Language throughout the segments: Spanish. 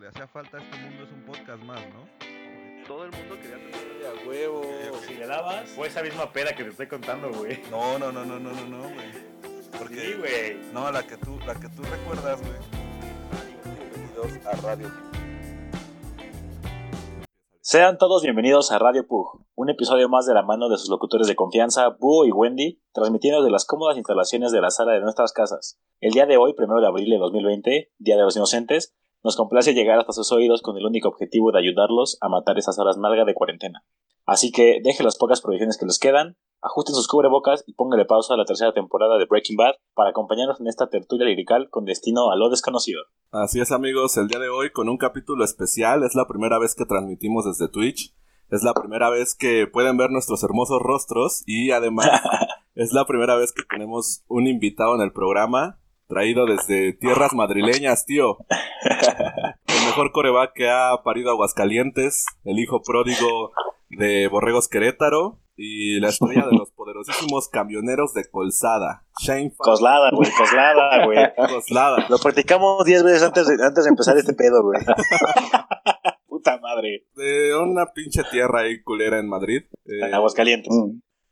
le hacía falta a este mundo es un podcast más, ¿no? Todo el mundo quería tener a huevo. Si le dabas, fue esa misma peda que te estoy contando, güey. No, no, no, no, no, no, no, güey. Porque, Sí, güey. no, la que tú, la que tú recuerdas, güey. Bienvenidos a Radio. Sean todos bienvenidos a Radio Pug, un episodio más de la mano de sus locutores de confianza, Búho y Wendy, transmitiendo desde las cómodas instalaciones de la sala de nuestras casas. El día de hoy, primero de abril de 2020, Día de los Inocentes, nos complace llegar hasta sus oídos con el único objetivo de ayudarlos a matar esas horas nalga de cuarentena. Así que dejen las pocas provisiones que les quedan, ajusten sus cubrebocas y pónganle pausa a la tercera temporada de Breaking Bad para acompañarnos en esta tertulia lirical con destino a lo desconocido. Así es, amigos, el día de hoy con un capítulo especial. Es la primera vez que transmitimos desde Twitch. Es la primera vez que pueden ver nuestros hermosos rostros y además es la primera vez que tenemos un invitado en el programa traído desde tierras madrileñas, tío. El mejor coreback que ha parido Aguascalientes, el hijo pródigo de Borregos Querétaro y la estrella de los poderosísimos camioneros de Colzada, Shane Coslada, güey, coslada, güey. Coslada. Lo practicamos 10 veces antes de, antes de empezar este pedo, güey. Puta madre. De una pinche tierra ahí culera en Madrid. Eh, En Aguascalientes.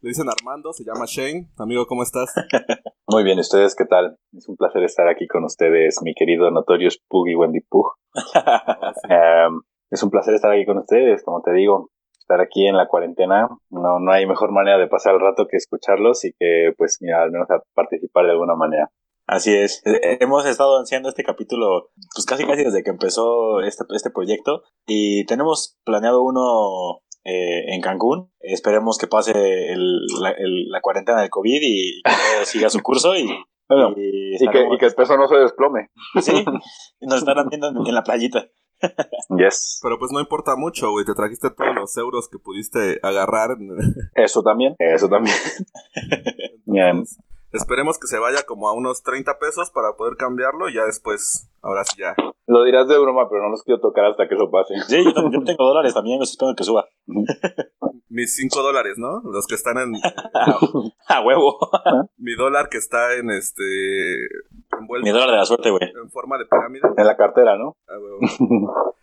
le dicen Armando, se llama Shane. Amigo, ¿cómo estás? Muy bien, ¿ustedes qué tal? Es un placer estar aquí con ustedes, mi querido Notorious Pug y Wendy Pug. Oh, sí. Em, es un placer estar aquí con ustedes, como te digo, estar aquí en la cuarentena. No, no hay mejor manera de pasar el rato que escucharlos y que, pues, mira, al menos a participar de alguna manera. Así es. Eh, Hemos estado haciendo este capítulo, pues casi casi desde que empezó este, este proyecto. Y tenemos planeado uno eh, en Cancún. Esperemos que pase el- la, el- la cuarentena del COVID y que todo siga su curso. Y, Bueno, y y que, y que el peso no se desplome. Sí, nos estarán viendo en, en la playita. Yes. Pero pues no importa mucho, güey. Te trajiste todos los euros que pudiste agarrar. Eso también, eso también. Entonces, esperemos que se vaya como a unos 30 pesos para poder cambiarlo y ya después, ahora sí ya. Lo dirás de broma, pero no los quiero tocar hasta que eso pase. Sí, yo, también- yo tengo dólares también, estoy esperando que suba. Mis 5 dólares, ¿no? Los que están en... A huevo. mi dólar que está en este... envuelto Mi dólar de la suerte, güey. en forma de pirámide. En la cartera, ¿no? Ah, huevo.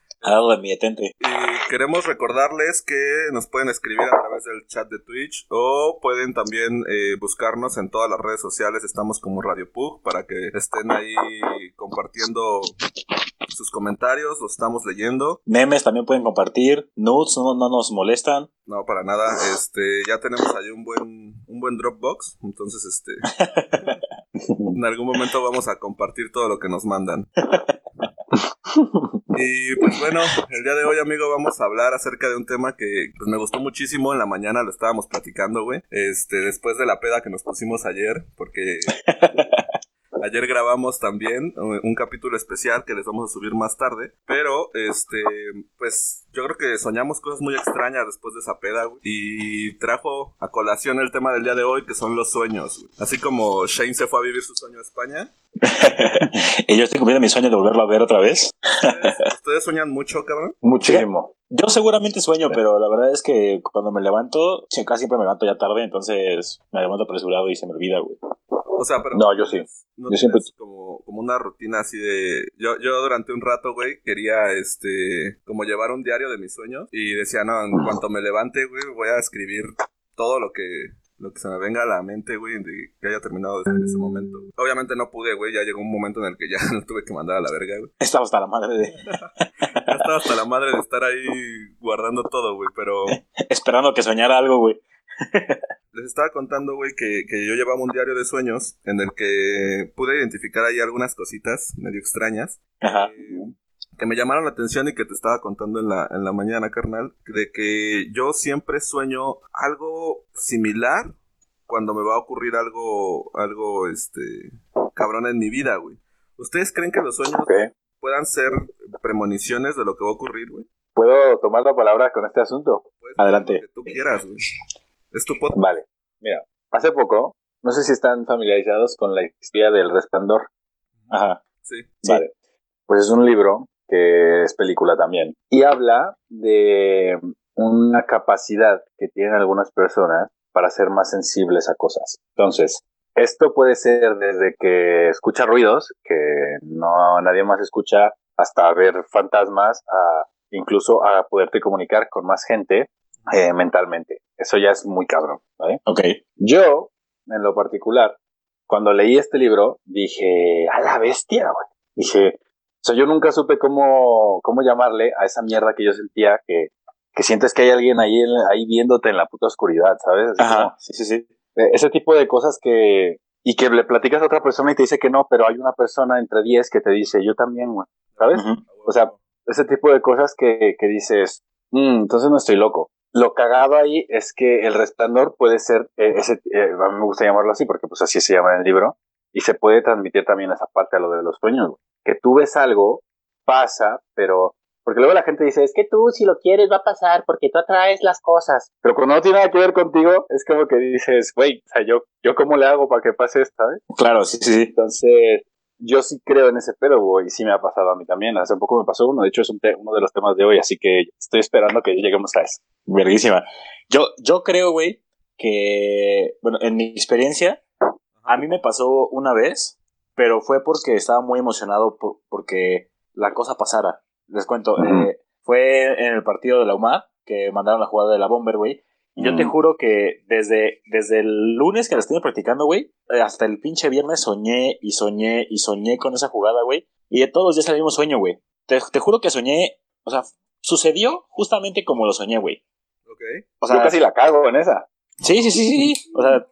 Mi detente. Y queremos recordarles que nos pueden escribir a través del chat de Twitch o pueden también eh, buscarnos en todas las redes sociales. Estamos como Radio Pug para que estén ahí compartiendo sus comentarios. Los estamos leyendo. Memes también pueden compartir. Nudes no, no nos molestan. No, para nada. Este, ya tenemos ahí un buen, un buen Dropbox. Entonces, este, en algún momento vamos a compartir todo lo que nos mandan. Y pues bueno, el día de hoy, amigo, vamos a hablar acerca de un tema que pues, me gustó muchísimo. En la mañana lo estábamos platicando, güey. Este, después de la peda que nos pusimos ayer, porque ayer grabamos también un, un capítulo especial que les vamos a subir más tarde. Pero, este, pues yo creo que soñamos cosas muy extrañas después de esa peda, güey. Y trajo a colación el tema del día de hoy, que son los sueños. güey. Así como Shane se fue a vivir su sueño a España. y yo estoy cumpliendo mi sueño de volverlo a ver otra vez. ¿Ustedes, ustedes sueñan mucho, cabrón? Muchísimo. Yo seguramente sueño, pero la verdad es que cuando me levanto, casi siempre me levanto ya tarde, entonces me levanto apresurado y se me olvida, güey. O sea, pero... No, yo sí. No Yo siempre- como, como una rutina así de... Yo, yo durante un rato, güey, quería, este... Como llevar un diario de mis sueños. Y decía, no, en cuanto me levante, güey, voy a escribir todo lo que... Lo que se me venga a la mente, güey, de que haya terminado desde ese momento. Obviamente no pude, güey, ya llegó un momento en el que ya lo tuve que mandar a la verga, güey. Estaba hasta la madre de... Ya estaba hasta la madre de estar ahí guardando todo, güey, pero... esperando que soñara algo, güey. Les estaba contando, güey, que, que yo llevaba un diario de sueños en el que pude identificar ahí algunas cositas medio extrañas. Ajá. eh, que me llamaron la atención y que te estaba contando en la, en la mañana, carnal, de que yo siempre sueño algo similar cuando me va a ocurrir algo, algo, este, cabrón en mi vida, güey. ¿Ustedes creen que los sueños puedan ser premoniciones de lo que va a ocurrir, güey? ¿Puedo tomar la palabra con este asunto? Puedes Adelante. Lo que tú quieras, güey. Es tu podcast. Vale, mira, hace poco, no sé si están familiarizados con la historia del resplandor. Ajá. Sí. Sí. Vale, pues es un libro que es película también. Y habla de una capacidad que tienen algunas personas para ser más sensibles a cosas. Entonces, esto puede ser desde que escucha ruidos, que no nadie más escucha hasta ver fantasmas, a incluso a poderte comunicar con más gente eh, mentalmente. Eso ya es muy cabrón, ¿vale? Ok. Yo, en lo particular, cuando leí este libro, dije, a la bestia, güey. Dije, o sea, yo nunca supe cómo, cómo llamarle a esa mierda que yo sentía que, que sientes que hay alguien ahí, en- ahí viéndote en la puta oscuridad, ¿sabes? Así como- Ajá, sí, sí, sí. eh, ese tipo de cosas que y que le platicas a otra persona y te dice que no, pero hay una persona entre 10 que te dice yo también, güey, ¿sabes? O sea, ese tipo de cosas que, que dices, "Mm, entonces no estoy loco. Lo cagado ahí es que el resplandor puede ser, eh, ese, eh, a mí me gusta llamarlo así porque pues así se llama en el libro, y se puede transmitir también esa parte a lo de los sueños, güey. que tú ves algo, pasa, pero... Porque luego la gente dice, es que tú si lo quieres va a pasar porque tú atraes las cosas. Pero cuando no tiene nada que ver contigo, es como que dices, güey, o sea, yo, yo cómo le hago para que pase esto, ¿sabes? Claro, sí, sí. Entonces, yo sí creo en ese pedo, güey, y sí me ha pasado a mí también. Hace poco me pasó uno, de hecho es un uno de los temas de hoy, así que estoy esperando que lleguemos a eso. Verguísima. Yo, yo creo, güey, que, bueno, en mi experiencia, a mí me pasó una vez, pero fue porque estaba muy emocionado por, porque la cosa pasara. Les cuento, eh, fue en el partido de la UMA que mandaron la jugada de la Bomber, güey. Y yo te Ujú. juro que desde, desde el lunes que la estuve practicando, güey, eh, hasta el pinche viernes soñé y soñé y soñé con esa jugada, güey. Y de todos los días el mismo sueño, güey. Te, te juro que soñé, o sea, sucedió justamente como lo soñé, güey. Ok. O sea, yo casi la cago en esa. Sí, sí, sí, sí. sí. O sea,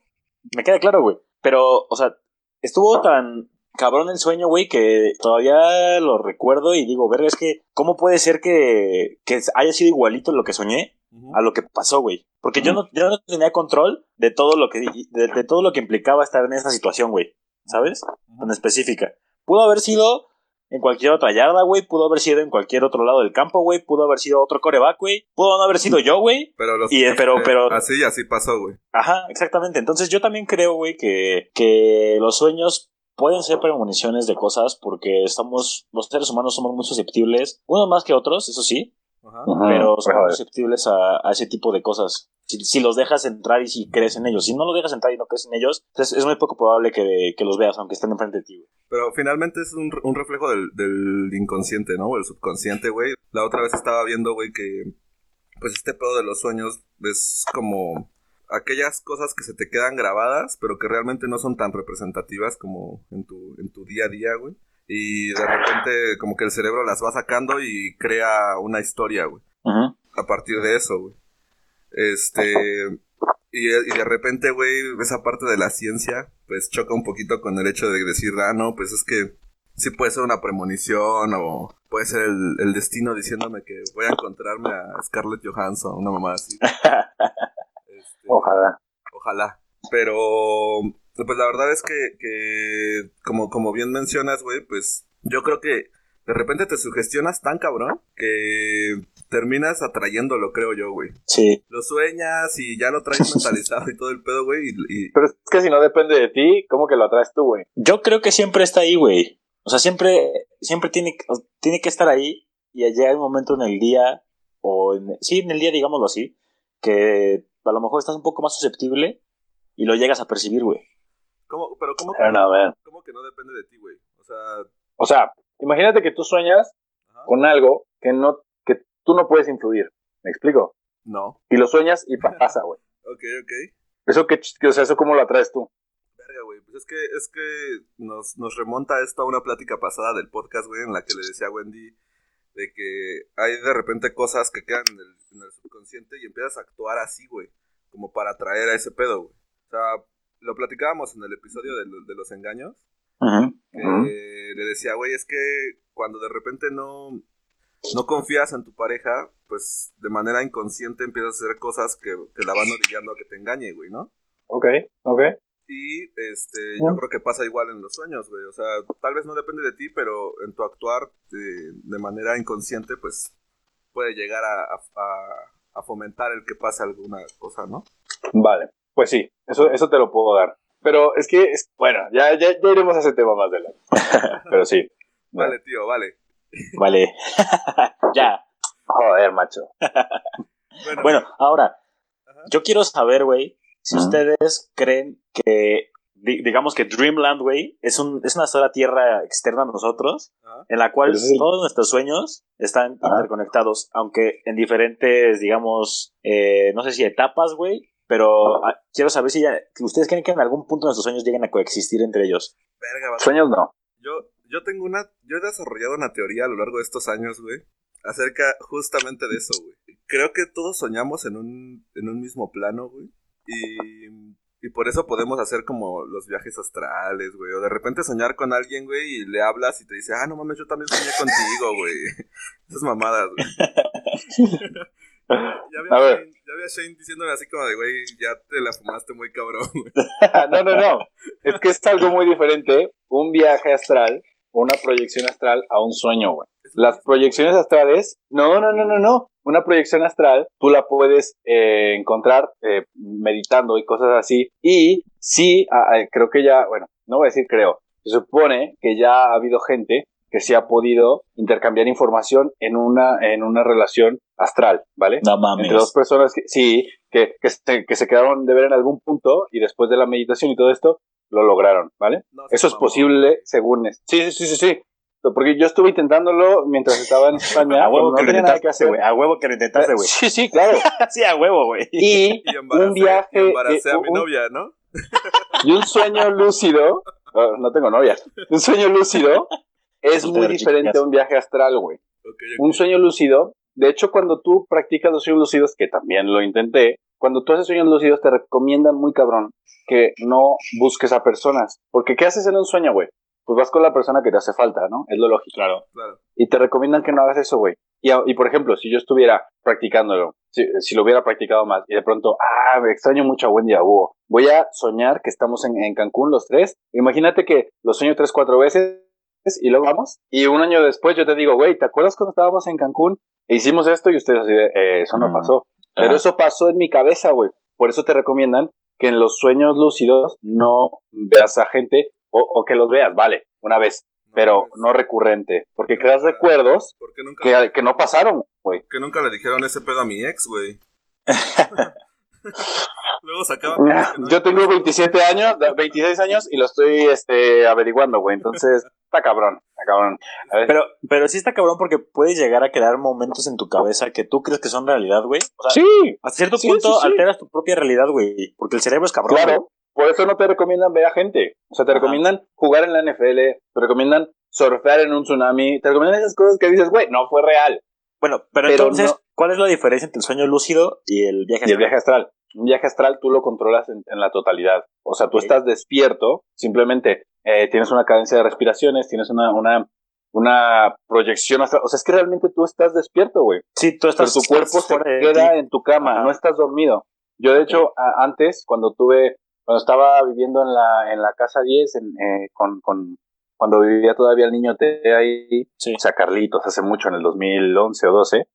me queda claro, güey. Pero, o sea, estuvo tan cabrón el sueño, güey, que todavía lo recuerdo y digo, verga, es que, ¿cómo puede ser que, que haya sido igualito lo que soñé a lo que pasó, güey? Porque yo no, yo no tenía control de todo lo que, de, de todo lo que implicaba estar en esa situación, güey. ¿Sabes? Tan específica. Pudo haber sido en cualquier otra yarda, güey. Pudo haber sido en cualquier otro lado del campo, güey. Pudo haber sido otro coreback, güey. Pudo no haber sido yo, güey. Pero, los, Y, eh, pero, pero, Así así pasó, güey. Ajá, exactamente. Entonces yo también creo, güey, que, que los sueños pueden ser premoniciones de cosas porque estamos, los seres humanos somos muy susceptibles, unos más que otros, eso sí, Ajá. pero somos joder. susceptibles a, a ese tipo de cosas. Si, si los dejas entrar y si crees en ellos, si no los dejas entrar y no crees en ellos, entonces es muy poco probable que, que los veas, aunque estén enfrente de ti, güey. Pero finalmente es un, un reflejo del, del inconsciente, ¿no? O el subconsciente, güey. La otra vez estaba viendo, güey, que pues este pedo de los sueños es como aquellas cosas que se te quedan grabadas, pero que realmente no son tan representativas como en tu, en tu día a día, güey. Y de repente como que el cerebro las va sacando y crea una historia, güey. A partir de eso, güey. Este... Y, y de repente, güey, esa parte de la ciencia, pues choca un poquito con el hecho de decir, ah, no, pues es que sí puede ser una premonición o puede ser el, el destino diciéndome que voy a encontrarme a Scarlett Johansson, una mamá así. Ojalá. Ojalá. Pero, pues la verdad es que, que como, como bien mencionas, güey, pues yo creo que de repente te sugestionas tan cabrón que terminas atrayéndolo, creo yo, güey. Sí, Lo sueñas y ya lo traes mentalizado y todo el pedo, güey. Y, y- Pero es que si no depende de ti, ¿cómo que lo atraes tú, güey? yo creo que siempre está ahí, güey. O sea, siempre, siempre tiene, que- tiene que estar ahí y allá hay un momento en el día, o en, sí, en el día, digámoslo así, que a lo mejor estás un poco más susceptible y lo llegas a percibir, güey. ¿cómo, pero ¿cómo, Pero no, man. cómo que no depende de ti, güey? O sea, O sea, imagínate que tú sueñas ajá. con algo que no que tú no puedes influir. ¿Me explico? no. Y lo sueñas y pa- pasa, güey. Ok, ok. Eso que, o sea, eso cómo lo atraes tú. Verga, güey. Pues es que, es que nos, nos remonta esto a una plática pasada del podcast, güey, en la que le decía a Wendy de que hay de repente cosas que quedan en el, en el subconsciente y empiezas a actuar así, güey, como para atraer a ese pedo, güey. O sea, lo platicábamos en el episodio de, lo- de los engaños, que le decía, güey, es que cuando de repente no, no confías en tu pareja, pues de manera inconsciente empiezas a hacer cosas que, que la van orillando a que te engañe, güey, ¿no? Ok, ok. Y este, yo creo que pasa igual en los sueños, güey. O sea, tal vez no depende de ti, pero en tu actuar de, de manera inconsciente, pues puede llegar a, a- fomentar el que pase alguna cosa, ¿no? Vale. Pues sí, eso, eso te lo puedo dar. Pero es que, es, bueno, ya, ya, ya iremos a ese tema más adelante. Pero sí. Vale, tío, vale. Vale. ya. Joder, macho. Bueno, Bueno, ahora, Ajá. yo quiero saber, güey, si Ujú. ustedes creen que di- digamos que Dreamland, güey, es, un, es una sola tierra externa a nosotros, en la cual todos nuestros sueños están Ajá. interconectados, aunque en diferentes, digamos, eh, no sé si etapas, güey, pero ah, quiero saber si ya, ustedes creen que en algún punto nuestros sueños lleguen a coexistir entre ellos. Verga. Sueños no. Yo, yo tengo una. Yo he desarrollado una teoría a lo largo de estos años, güey. Acerca justamente de eso, güey. Creo que todos soñamos en un, en un mismo plano, güey. Y, y por eso podemos hacer como los viajes astrales, güey. O de repente soñar con alguien, güey, y le hablas y te dice, ah, no mames, yo también soñé contigo, güey. Esas mamadas, güey. ya, A había ver. Shane, ya había Shane diciéndome así como de, güey, ya te la fumaste muy cabrón, güey. no, no, no. Es que es algo muy diferente. Un viaje astral, una proyección astral a un sueño, güey. Las proyecciones astrales, no, no, no, no, no. Una proyección astral, tú la puedes eh, encontrar eh, meditando y cosas así. Y sí, creo que ya, bueno, no voy a decir creo. Se supone que ya ha habido gente que se ha podido intercambiar información en una, en una relación astral, ¿vale? No mames. Entre dos personas que sí, que, que, se, que se quedaron de ver en algún punto y después de la meditación y todo esto, lo lograron, ¿vale? No, Eso es posible según... es- Sí, sí, sí, sí, sí. Porque yo estuve intentándolo mientras estaba en España. A huevo que lo intentaste, güey. A huevo que lo intentaste, güey. Sí, sí, claro. sí, a huevo, güey. Y Y embaracé, un viaje... y embaracé eh, a mi un- novia, ¿no? y un sueño lúcido... oh, no tengo novia. Un sueño lúcido es muy diferente a un viaje astral, güey. Un sueño lúcido, de hecho cuando tú practicas los sueños lúcidos, que también lo intenté, cuando tú haces sueños lúcidos te recomiendan muy cabrón que no busques a personas, porque ¿qué haces en un sueño, güey? Pues vas con la persona que te hace falta, ¿no? Es lo lógico. Claro. Claro. Y te recomiendan que no hagas eso, güey. Y, por ejemplo, si yo estuviera practicándolo, si, si lo hubiera practicado más, y de pronto, ah, me extraño mucho a Wendy y a Hugo, voy a soñar que estamos en, en Cancún los tres. Imagínate que lo sueño tres, cuatro veces y luego vamos. Y un año después yo te digo, güey, ¿te acuerdas cuando estábamos en Cancún e hicimos esto? Y ustedes así de, "Eh, eso no Mm. pasó. Pero eso pasó en mi cabeza, güey. Por eso te recomiendan que en los sueños lúcidos no veas a gente o, o que los veas, vale, una vez, pero no recurrente, porque creas recuerdos ¿Por qué nunca, que, que no pasaron, güey. qué nunca le dijeron ese pedo a mi ex, güey? Luego sacaba... Yo tengo 27 años, 26 años y lo estoy este, averiguando, güey. Entonces, está cabrón, está cabrón. A ver, Pero, pero sí está cabrón porque puedes llegar a crear momentos en tu cabeza que tú crees que son realidad, güey. O sea, sí, hasta cierto sí, punto sí, sí. alteras tu propia realidad, güey. Porque el cerebro es cabrón. güey. claro. Por eso no te recomiendan ver a gente. O sea, te Ajá. recomiendan jugar en la NFL, te recomiendan surfear en un tsunami, te recomiendan esas cosas que dices, güey, no fue real. Bueno, pero, Pero entonces, no- ¿cuál es la diferencia entre el sueño lúcido y el viaje Y el astral? viaje astral. Un viaje astral tú lo controlas en, en la totalidad. O sea, tú estás despierto, simplemente eh, tienes una cadencia de respiraciones, tienes una, una, una proyección astral. O sea, es que realmente tú estás despierto, güey. Sí, tú Pero estás tu cuerpo se queda en tu cama, Ajá. no estás dormido. Yo, de hecho, a- antes, cuando tuve, cuando estaba viviendo en la, en la casa 10, en, eh, con, con, cuando vivía todavía el niño T ahí, Sí. o sea, Carlitos, hace mucho, en el 2011 o 12,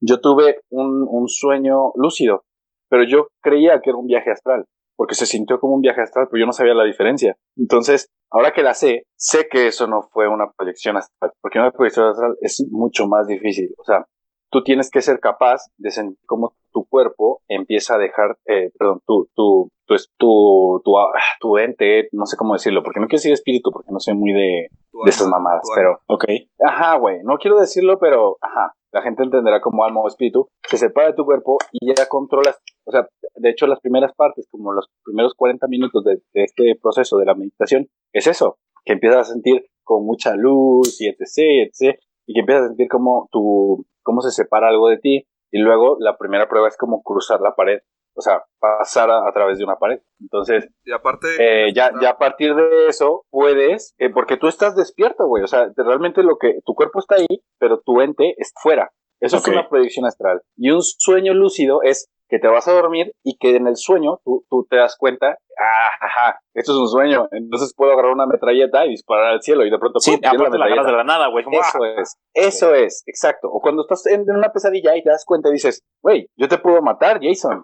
yo tuve un, un sueño lúcido, pero yo creía que era un viaje astral, porque se sintió como un viaje astral, pero yo no sabía la diferencia. Entonces, ahora que la sé, sé que eso no fue una proyección astral, porque una proyección astral es mucho más difícil. O sea, tú tienes que ser capaz de sentir cómo tu cuerpo empieza a dejar, eh, perdón, tu, tu, tu, tu, tu, ah, tu ente, no sé cómo decirlo, porque no quiero decir espíritu, porque no soy muy de, de alma, mamadas, pero. Ok. Ajá, güey, no quiero decirlo, pero ajá, la gente entenderá como alma o espíritu, se separa de tu cuerpo y ya controlas, o sea, de hecho las primeras partes, como los primeros 40 minutos de, de este proceso de la meditación, es eso, que empiezas a sentir con mucha luz y etc, etc, y que empiezas a sentir como tu, cómo se separa algo de ti, y luego la primera prueba es como cruzar la pared, o sea, pasar a, a través de una pared. Entonces, Y aparte... eh, ya, ya a partir de eso puedes, eh, porque tú estás despierto, güey. O sea, te- realmente lo que tu cuerpo está ahí, pero tu ente está fuera. Eso es una proyección astral. Y un sueño lúcido es que te vas a dormir y que en el sueño tú, tú te das cuenta, ah, ajá, esto es un sueño, entonces puedo agarrar una metralleta y disparar al cielo y de pronto Sí, de la nada, güey. Eso ah, es, eso es, exacto. O cuando estás en, en una pesadilla y te das cuenta y dices, güey, yo te puedo matar, Jason.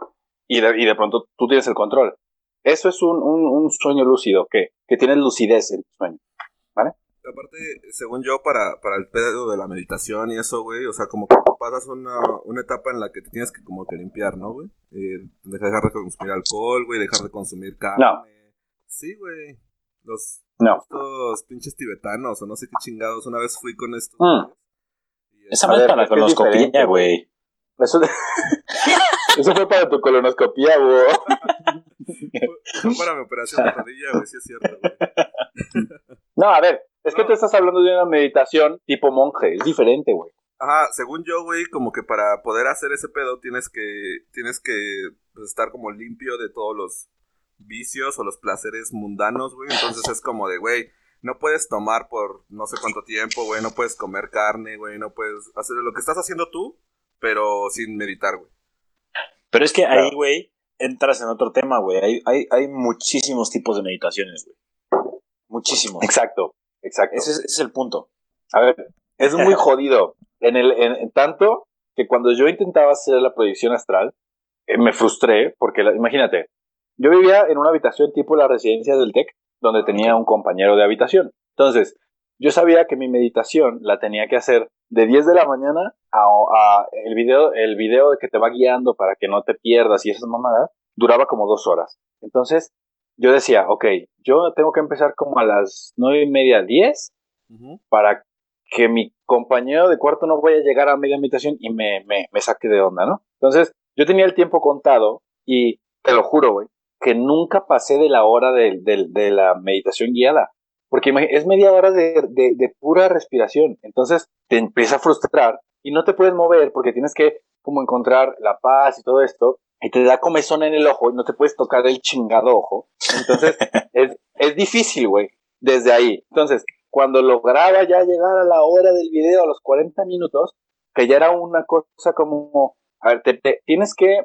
Y de, y de pronto tú tienes el control. Eso es un, un, un sueño lúcido, que, que tienes lucidez en tu sueño. Aparte, según yo, para, para el pedo de la meditación y eso, güey, o sea, como que pasas una, una etapa en la que te tienes que como que limpiar, ¿no, güey? Eh, dejar de consumir alcohol, güey, dejar de consumir carne. No. Sí, güey. Los No. estos pinches tibetanos o no sé qué chingados. Una vez fui con estos. Mm. Esa ver, para la colonoscopía, güey. Eso, eso fue para tu colonoscopía, güey. Fue para mi operación de rodilla, güey, sí es cierto, güey. No, a ver, es que No. tú estás hablando de una meditación tipo monje, es diferente, güey. Ajá, según yo, güey, como que para poder hacer ese pedo tienes que tienes que pues, estar como limpio de todos los vicios o los placeres mundanos, güey. Entonces es como de, güey, no puedes tomar por no sé cuánto tiempo, güey, no puedes comer carne, güey, no puedes hacer lo que estás haciendo tú, pero sin meditar, güey. Pero es que Claro. ahí, güey, entras en otro tema, güey. Hay, hay, hay muchísimos tipos de meditaciones, güey. Muchísimos. Exacto, exacto. Ese es, ese es el punto. A ver, es muy jodido. En el, en, en tanto que cuando yo intentaba hacer la proyección astral, eh, me frustré porque, la- imagínate, yo vivía en una habitación tipo la residencia del TEC, donde tenía un compañero de habitación. Entonces, yo sabía que mi meditación la tenía que hacer de 10 de la mañana a, a el video, el video que te va guiando para que no te pierdas y esas mamadas, duraba como dos horas. Entonces, yo decía, ok, yo tengo que empezar como a las nueve y media, 10, Ujú. para que mi compañero de cuarto no vaya a llegar a media habitación y me, me, me saque de onda, ¿no? Entonces, yo tenía el tiempo contado y te lo juro, güey, que nunca pasé de la hora de, de- de la meditación guiada. Porque es media hora de, de- de pura respiración. Entonces, te empieza a frustrar y no te puedes mover porque tienes que como encontrar la paz y todo esto. Y te da comezón en el ojo y no te puedes tocar el chingado ojo. Entonces, es, es difícil, güey, desde ahí. Entonces, cuando lograba ya llegar a la hora del video, a los 40 minutos, que ya era una cosa como, a ver, te, te- tienes que,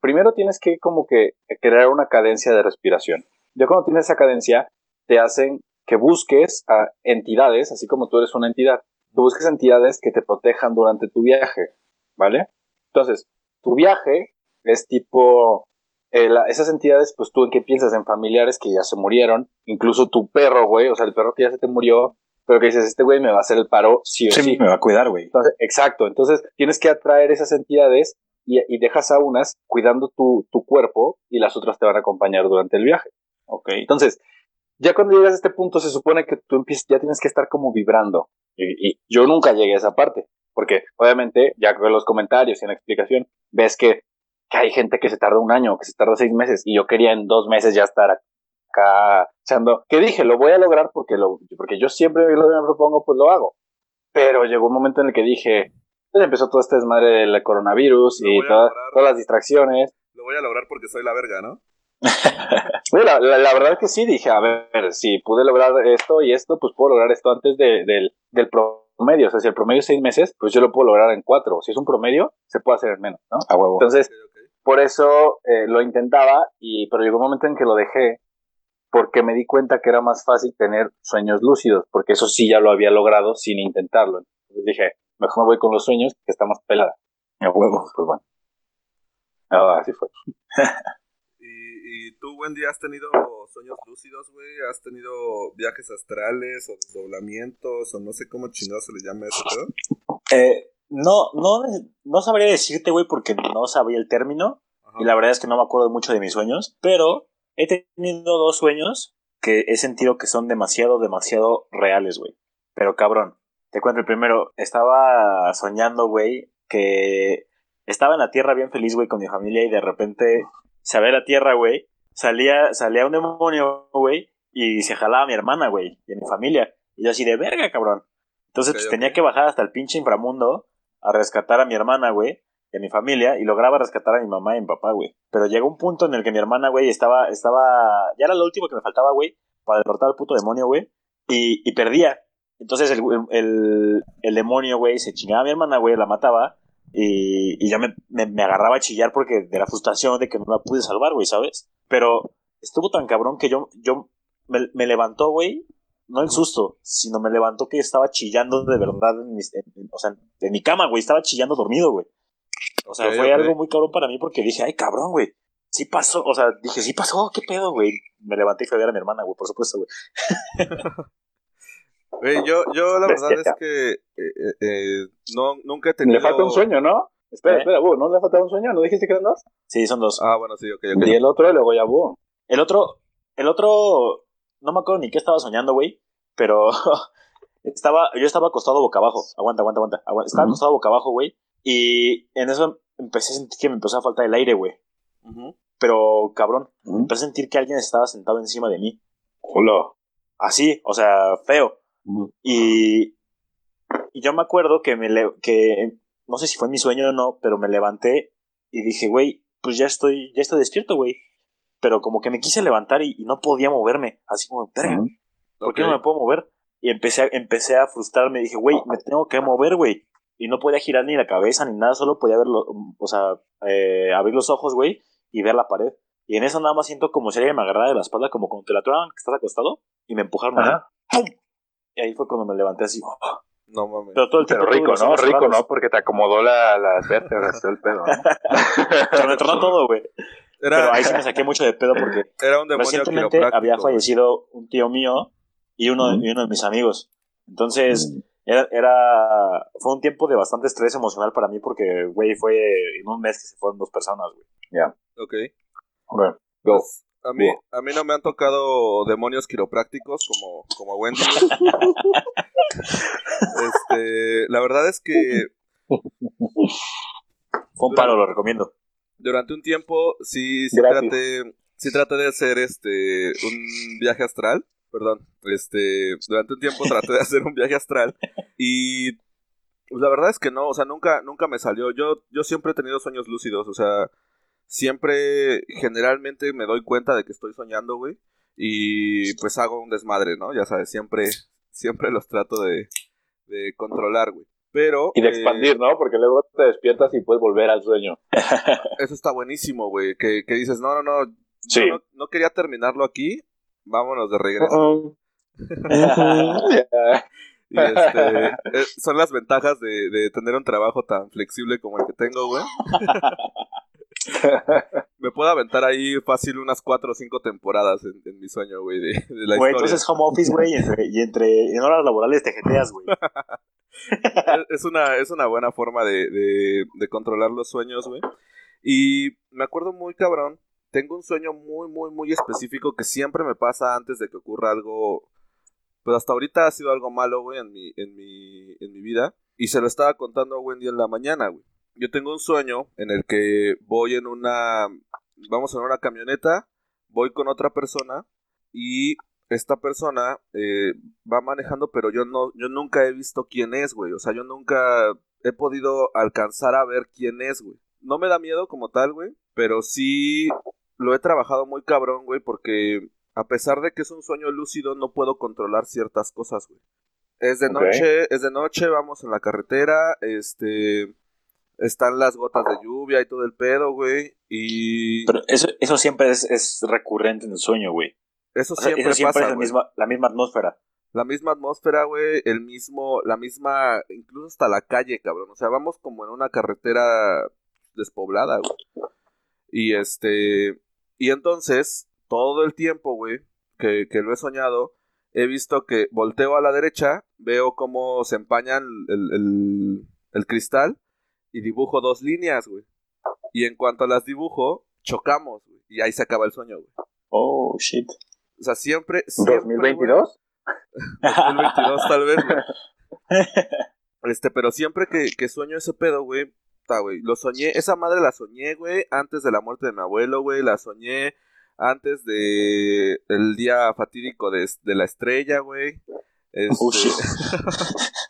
primero tienes que como que crear una cadencia de respiración. Ya cuando tienes esa cadencia, te hacen que busques a entidades, así como tú eres una entidad, que busques entidades que te protejan durante tu viaje, ¿vale? Entonces, tu viaje es tipo, eh, la- esas entidades, pues tú en qué piensas en familiares que ya se murieron, incluso tu perro, güey, o sea, el perro que ya se te murió, pero que dices, este güey me va a hacer el paro sí o sí. Sí, me va a cuidar, güey. Entonces, exacto, entonces tienes que atraer esas entidades y, y dejas a unas cuidando tu, tu cuerpo y las otras te van a acompañar durante el viaje. Ok. Entonces, ya cuando llegas a este punto se supone que tú empiezas, ya tienes que estar como vibrando. Y, y yo nunca llegué a esa parte, porque obviamente ya con los comentarios y en la explicación ves que, que hay gente que se tarda un año, que se tarda seis meses, y yo quería en dos meses ya estar acá echando, que dije, lo voy a lograr porque, lo, porque yo siempre lo que me propongo, pues lo hago. Pero llegó un momento en el que dije, pues empezó todo este desmadre del coronavirus Lo y todas, todas las distracciones. Lo voy a lograr porque soy la verga, ¿no? La, la- la verdad que sí, dije, a ver, si pude lograr esto y esto, pues puedo lograr esto antes de- del, del promedio. O sea, si el promedio es seis meses, pues yo lo puedo lograr en cuatro. Si es un promedio, se puede hacer en menos, ¿no? A huevo. Entonces. Por eso eh, lo intentaba, y, pero llegó un momento en que lo dejé porque me di cuenta que era más fácil tener sueños lúcidos, porque eso sí ya lo había logrado sin intentarlo. Entonces dije, mejor me voy con los sueños, que está más pelada. A huevo. Pues bueno. Ah, así fue. ¿Y, y tú, Wendy, has tenido sueños lúcidos, güey? ¿Has tenido viajes astrales o desdoblamientos o no sé cómo chingado se le llama eso? Eh, no, no, no sabría decirte, güey, porque no sabía el término. Ajá. Y la verdad es que no me acuerdo mucho de mis sueños. Pero he tenido dos sueños que he sentido que son demasiado, demasiado reales, güey. Pero cabrón, te cuento el primero. Estaba soñando, güey, que estaba en la tierra bien feliz, güey, con mi familia y de repente se ve la tierra, güey. Salía, salía un demonio, güey, y se jalaba a mi hermana, güey, y a mi familia. Y yo así de verga, cabrón. Entonces, pues tenía que bajar hasta el pinche inframundo a rescatar a mi hermana, güey, y a mi familia, y lograba rescatar a mi mamá y mi papá, güey. Pero llegó un punto en el que mi hermana, güey, estaba, estaba, ya era lo último que me faltaba, güey, para derrotar al puto demonio, güey, y, perdía. Entonces el, el, demonio, güey, se chingaba a mi hermana, güey, la mataba, y, ya me, me, me agarraba a chillar porque de la frustración de que no la pude salvar, güey, ¿sabes? Pero estuvo tan cabrón que yo, yo me, me levantó, güey, no el susto, sino me levantó que estaba chillando de verdad, en, en- o sea, en mi cama, güey, estaba chillando dormido, güey. O sea, fue algo muy cabrón para mí porque dije, ay, cabrón, güey. Sí pasó, o sea, dije, sí pasó, qué pedo, güey. Me levanté y fui a ver a mi hermana, güey, por supuesto, güey. Güey, yo, yo la verdad es que eh, eh, eh, no, nunca he tenido... Le falta un sueño, ¿no? Espera, ¿Eh? espera, Bu, ¿no le falta un sueño? ¿No dijiste que eran dos? Sí, son dos. Ah, bueno, sí, ok, ok. Y el otro, y luego ya Bu. El otro, el otro, no me acuerdo ni qué estaba soñando, güey, pero estaba, yo estaba acostado boca abajo. Aguanta, aguanta, aguanta. aguanta. Estaba Ujú. acostado boca abajo, güey. Y en eso empecé a sentir que me empezó a faltar el aire, güey. Pero, cabrón, empecé a sentir que alguien estaba sentado encima de mí. Hola. Así, o sea, feo. Y, y yo me acuerdo que me que no sé si fue mi sueño o no, pero me levanté y dije, güey, pues ya estoy, ya estoy despierto, güey. Pero como que me quise levantar y, y no podía moverme. Así como. ¿por qué no me puedo mover? Y empecé a, empecé a frustrarme. Dije, güey, me tengo que mover, güey. Y no podía girar ni la cabeza ni nada, solo podía ver, lo- o sea, eh, abrir los ojos, güey, y ver la pared. Y en eso nada más siento como si alguien me agarrara de la espalda, como cuando te la atoran que estás acostado, y me empujaron. Ajá. ¡Pum! Y ahí fue cuando me levanté así. No mames. Pero todo el tiempo Pero rico, ¿no? Rico. ¿no? Porque te acomodó la, las vértebras, todo el pedo, ¿no? Pero me tronó todo, güey. Pero ahí sí me saqué mucho de pedo porque era un demonio recientemente había fallecido un tío mío y uno, y uno de mis amigos. Entonces, era, era. Fue un tiempo de bastante estrés emocional para mí porque, güey, fue en un mes que se fueron dos personas, güey. Ok. Bueno, go. Pues, a, mí, a mí no me han tocado demonios quiroprácticos como, como a Wendy. este, la verdad es que Fue un paro, lo recomiendo. Durante un tiempo sí, sí traté, sí traté de hacer este un viaje astral. Perdón, este, durante un tiempo traté de hacer un viaje astral y pues, la verdad es que no, o sea, nunca, nunca me salió. Yo, yo siempre he tenido sueños lúcidos, o sea, siempre, generalmente me doy cuenta de que estoy soñando, güey, y pues hago un desmadre, ¿no? Ya sabes, siempre, siempre los trato de, de controlar, güey. Pero Y de eh, expandir, ¿no? Porque luego te despiertas y puedes volver al sueño. eso está buenísimo, güey. Que, que dices, no, no, no, Sí. yo no, no quería terminarlo aquí. Vámonos de regreso. Y este, eh, son las ventajas de, de tener un trabajo tan flexible como el que tengo, güey. Me puedo aventar ahí fácil unas cuatro o cinco temporadas en, en mi sueño, güey, de, de la Güey, historia. entonces home office, güey, y entre, y entre en horas laborales te jeteas, güey. Es- es, una, es una buena forma de, de, de controlar los sueños, güey. Y me acuerdo muy cabrón. Tengo un sueño muy, muy, muy específico que siempre me pasa antes de que ocurra algo. Pues hasta ahorita ha sido algo malo, güey, en mi, en mi, en mi vida. Y se lo estaba contando a Wendy en la mañana, güey. Yo tengo un sueño en el que voy en una. Vamos en una camioneta, voy con otra persona y esta persona eh, va manejando, pero yo no, yo nunca he visto quién es, güey. O sea, yo nunca he podido alcanzar a ver quién es, güey. No me da miedo como tal, güey, pero sí lo he trabajado muy cabrón, güey, porque a pesar de que es un sueño lúcido, no puedo controlar ciertas cosas, güey. Es de noche, es de noche, vamos en la carretera, este, están las gotas de lluvia y todo el pedo, güey, y Pero eso, eso siempre es, es recurrente en el sueño, güey. eso O sea, siempre, eso siempre pasa, es la misma, la misma atmósfera. La misma atmósfera, güey, el mismo, la misma, incluso hasta la calle, cabrón. O sea, vamos como en una carretera despoblada, güey. Y este, y entonces, todo el tiempo, güey, que, que lo he soñado, he visto que volteo a la derecha, veo cómo se empañan el, el, el cristal y dibujo dos líneas, güey. Y en cuanto las dibujo, chocamos, güey. Y ahí se acaba el sueño, güey. Oh, shit. O sea, siempre... siempre güey, ¿2022? 2022 tal vez, güey. Este, pero siempre que, que sueño ese pedo, güey, ta, güey, lo soñé, esa madre la soñé, güey, antes de la muerte de mi abuelo, güey, la soñé antes de el día fatídico de, de la estrella, güey. Este, Oh, shit.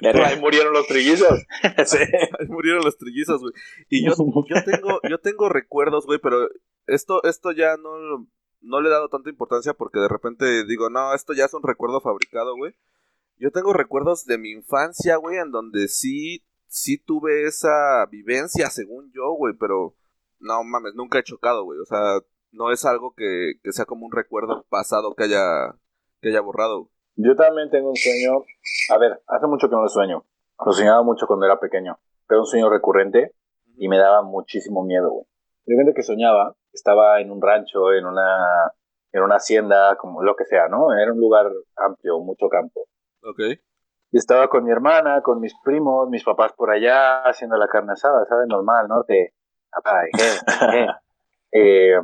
Ahí murieron los trillizos. Sí. ahí murieron los trillizos, güey. Y yo, yo tengo, yo tengo recuerdos, güey, pero esto, esto ya no, no le he dado tanta importancia porque de repente digo, no, esto ya es un recuerdo fabricado, güey. Yo tengo recuerdos de mi infancia, güey, en donde sí, sí tuve esa vivencia, según yo, güey, pero no mames, nunca he chocado, güey. O sea, no es algo que, que sea como un recuerdo pasado que haya, que haya borrado. Yo también tengo un sueño. A ver, hace mucho que no lo sueño. Lo soñaba mucho cuando era pequeño. Pero un sueño recurrente y me daba muchísimo miedo, güey. De repente que soñaba, estaba en un rancho, en una, en una hacienda, como lo que sea, ¿no? Era un lugar amplio, mucho campo. Ok. Y estaba con mi hermana, con mis primos, mis papás por allá, haciendo la carne asada, ¿sabes? Normal, ¿no? De, "Papá, ¿qué? ¿Qué?". Eh,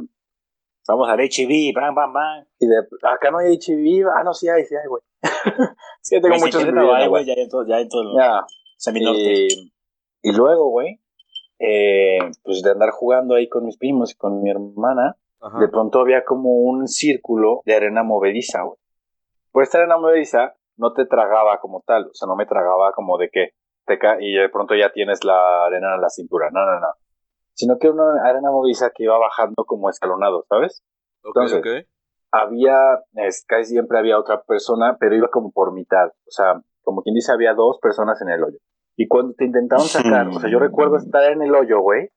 Vamos al HIV, bam, bam, bam. Y de, acá no hay HIV, ah, no, sí hay, sí hay, güey. sí, tengo si muchos no hay, güey. ya en todo, ya en todo el Ya. Y, y luego, güey, eh, pues de andar jugando ahí con mis primos y con mi hermana, Ajá. de pronto había como un círculo de arena movediza, güey. Por esta arena movediza no te tragaba como tal, o sea, no me tragaba como de que te ca y de pronto ya tienes la arena en la cintura, no, no, no. Sino que era una arena movediza que iba bajando como escalonado, ¿sabes? Ok, entonces-. Había, es, casi siempre había otra persona, pero iba como por mitad, o sea, como quien dice, había dos personas en el hoyo. Y cuando te intentaban sacar, o sea, yo recuerdo estar en el hoyo, güey.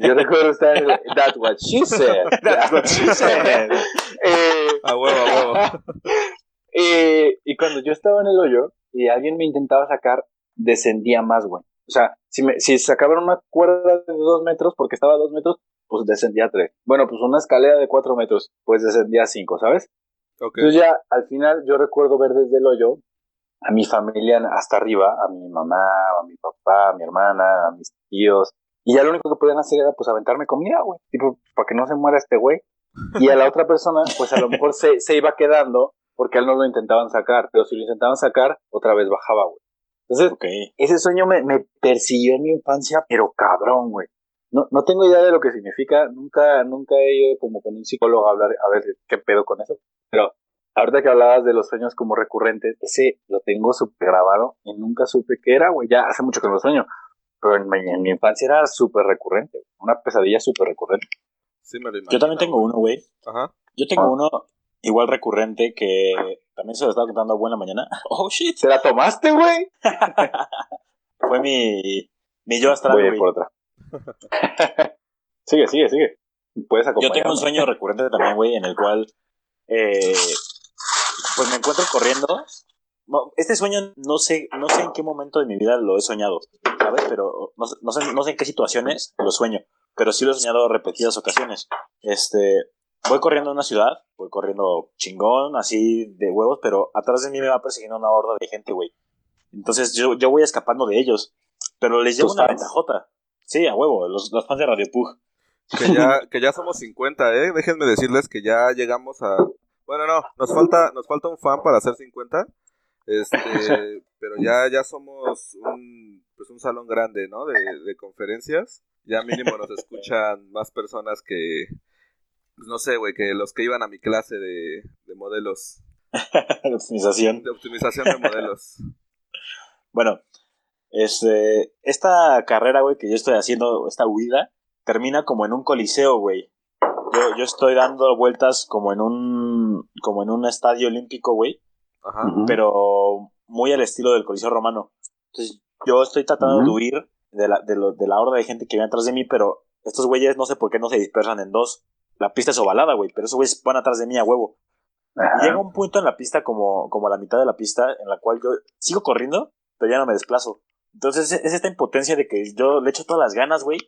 Yo recuerdo estar en el, That's what she said. That's what she said. Eh, A huevo, a huevo. eh, y cuando yo estaba en el hoyo y alguien me intentaba sacar, descendía más, güey. O sea, si, me, si sacaban una cuerda de dos metros porque estaba a dos metros, pues descendía a tres. Bueno, pues una escalera de cuatro metros, pues descendía a cinco, ¿sabes? Ok. Entonces ya al final yo recuerdo ver desde el hoyo a mi familia hasta arriba, a mi mamá, a mi papá, a mi hermana, a mis tíos. Y ya lo único que podían hacer era pues aventarme comida, güey. Tipo, para que no se muera este güey. Y a la otra persona, pues a lo mejor se, se iba quedando porque a él no lo intentaban sacar. Pero si lo intentaban sacar, otra vez bajaba, güey. Entonces, Ok. ese sueño me, me persiguió en mi infancia, pero cabrón, güey. No, no tengo idea de lo que significa. Nunca, nunca he ido como con un psicólogo a hablar, a ver qué pedo con eso. Pero ahorita que hablabas de los sueños como recurrentes, ese lo tengo súper grabado y nunca supe qué era, güey. Ya hace mucho que no lo sueño. Pero en mi, en mi infancia era súper recurrente. Una pesadilla súper recurrente. Sí, me lo imagino. Yo también tengo uno, güey. Ajá. Yo tengo Ah. uno igual recurrente que también se lo estaba contando a buena mañana. Oh, shit. ¿Se la tomaste, güey? Fue mi, mi yo astral, Voy a ir güey. por otra. sigue, sigue, sigue. Puedes Yo acompañarme. tengo un sueño recurrente también, güey, en el cual eh, pues me encuentro corriendo. Este sueño no sé, no sé en qué momento de mi vida lo he soñado, ¿sabes? Pero no, sé- no sé, no sé en qué situaciones lo sueño, pero sí lo he soñado repetidas ocasiones. Este, voy corriendo en una ciudad, voy corriendo chingón, así de huevos, pero atrás de mí me va persiguiendo una horda de gente, güey. Entonces yo, yo voy escapando de ellos, pero les llevo ¿Tus una fans? ventajota. Sí, a huevo, los, los fans de Radio Pug. Que ya, que ya somos 50, ¿eh? Déjenme decirles que ya llegamos a... Bueno, no, nos falta, nos falta un fan para hacer 50. Este, pero ya, ya somos un, pues un salón grande, ¿no? De, de conferencias. Ya mínimo nos escuchan más personas que, pues no sé, güey, que los que iban a mi clase de, de modelos, de optimización. de optimización de modelos. Bueno, este, esta carrera, güey, que yo estoy haciendo, esta huida, termina como en un coliseo, güey. Yo, yo estoy dando vueltas como en un, como en un estadio olímpico, güey, Ajá. Pero muy al estilo del coliseo romano. Entonces, yo estoy tratando de huir de la, de, lo- de la horda de gente que viene atrás de mí, pero estos güeyes no sé por qué no se dispersan en dos. La pista es ovalada, güey, pero esos güeyes van atrás de mí a huevo. Ajá. llega un punto en la pista, como, como a la mitad de la pista, en la cual yo sigo corriendo, pero ya no me desplazo. Entonces es, es esta impotencia de que yo le echo todas las ganas, güey,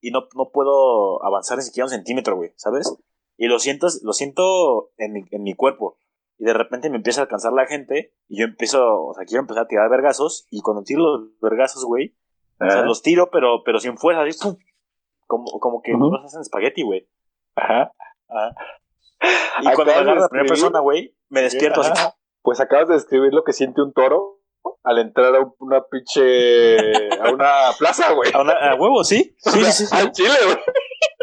y no, no puedo avanzar ni siquiera un centímetro, güey, ¿sabes? Y lo siento, lo siento en mi, en mi cuerpo. Y de repente me empieza a alcanzar la gente, y yo empiezo, o sea, quiero empezar a tirar vergazos, y cuando tiro los vergazos, güey, o sea, los tiro, pero, pero sin fuerza, así, ¡pum! Como, como que Ujú. los hacen espagueti, güey. Ajá. Ajá. Y Acabas cuando agarra la primera escribir- persona, güey, me despierto así. Pues acabas de describir lo que siente un toro al entrar a un- una pinche. a una plaza, güey. A, a huevo, sí. Sí, sí, sí. sí. Al chile, güey.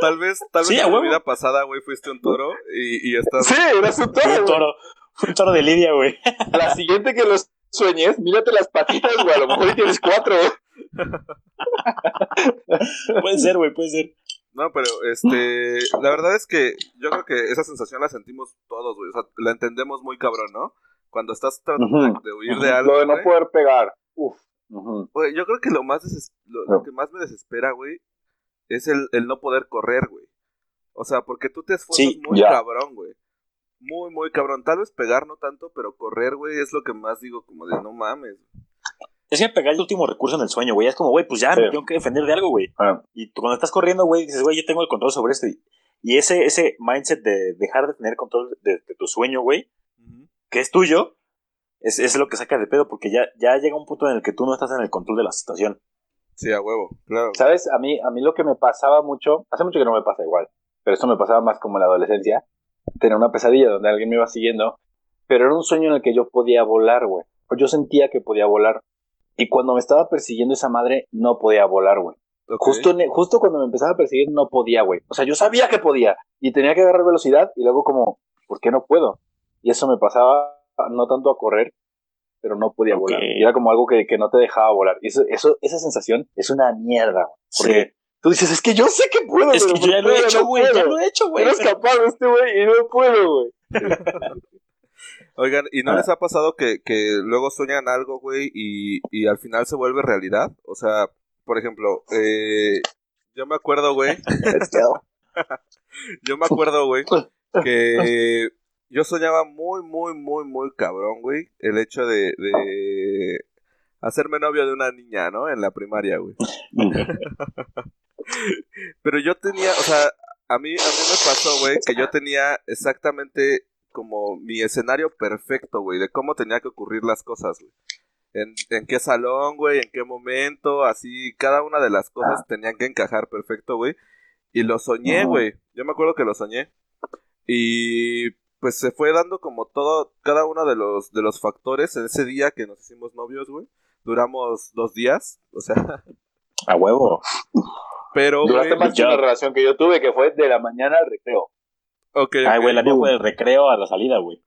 Tal vez, tal vez Sí, a en tu vida pasada, güey, fuiste un toro y, y estás... Sí, eres un toro. un güey. toro. Fue un toro de Lidia, güey. La siguiente que los sueñes, mírate las patitas, güey. A lo mejor tienes cuatro. Puede ser, güey, puede ser. No, pero este, la verdad es que yo creo que esa sensación la sentimos todos, güey. O sea, la entendemos muy cabrón, ¿no? Cuando estás tratando de- huir de algo. Lo de no güey. poder pegar. Uf. Güey, yo creo que lo más deses- lo, que más me desespera, güey, es el, el no poder correr, güey. O sea, porque tú te esfuerzas Sí, muy ya. cabrón, güey. Muy, muy cabrón. Tal vez pegar no tanto, pero correr, güey, es lo que más digo, como de no mames. Es que pegar el último recurso en el sueño, güey. Es como, güey, pues ya Sí. me tengo que defender de algo, güey. Ah. Y tú cuando estás corriendo, güey, dices, güey, yo tengo el control sobre esto. Y, y ese, ese mindset de dejar de tener control de, de tu sueño, güey, que es tuyo, es, es lo que saca de pedo, porque ya, ya llega un punto en el que tú no estás en el control de la situación. Sí, a huevo, claro. ¿Sabes? A mí, a mí lo que me pasaba mucho, hace mucho que no me pasa igual, pero esto me pasaba más como en la adolescencia, tenía una pesadilla donde alguien me iba siguiendo, pero era un sueño en el que yo podía volar, güey. O yo sentía que podía volar. Y cuando me estaba persiguiendo esa madre, no podía volar, güey. Justo, en- justo cuando me empezaba a perseguir, no podía, güey. O sea, yo sabía que podía. Y tenía que agarrar velocidad y luego como, ¿por qué no puedo? Y eso me pasaba no tanto a correr, pero no podía volar. Y era como algo que, que no te dejaba volar. Y eso, eso, esa sensación es una mierda, güey. Porque Sí. tú dices, es que yo sé que puedo. Es que yo ya ¿por lo he hecho, güey. Ya lo he hecho, güey. Eres capaz este güey y no puedo, güey. Oigan, ¿y no Ah. les ha pasado que, que luego sueñan algo, güey, y, y al final se vuelve realidad? O sea, por ejemplo, eh, yo me acuerdo, güey, yo me acuerdo, güey, que yo soñaba muy, muy, muy, muy cabrón, güey, el hecho de, de hacerme novio de una niña, ¿no? En la primaria, güey. Pero yo tenía, o sea, a mí, a mí me pasó, güey, que yo tenía exactamente como mi escenario perfecto, güey, de cómo tenía que ocurrir las cosas, güey. En, en qué salón, güey, en qué momento, así, cada una de las cosas tenían que encajar perfecto, güey. Y lo soñé, güey. Yo me acuerdo que lo soñé. Y pues se fue dando como todo, cada uno de los, de los factores en ese día que nos hicimos novios, güey. Duramos dos días, o sea, A huevo. pero, Duraste güey, más que una relación que yo tuve, que fue de la mañana al recreo. Ok, Ay, güey, la mía fue del recreo a la salida, güey.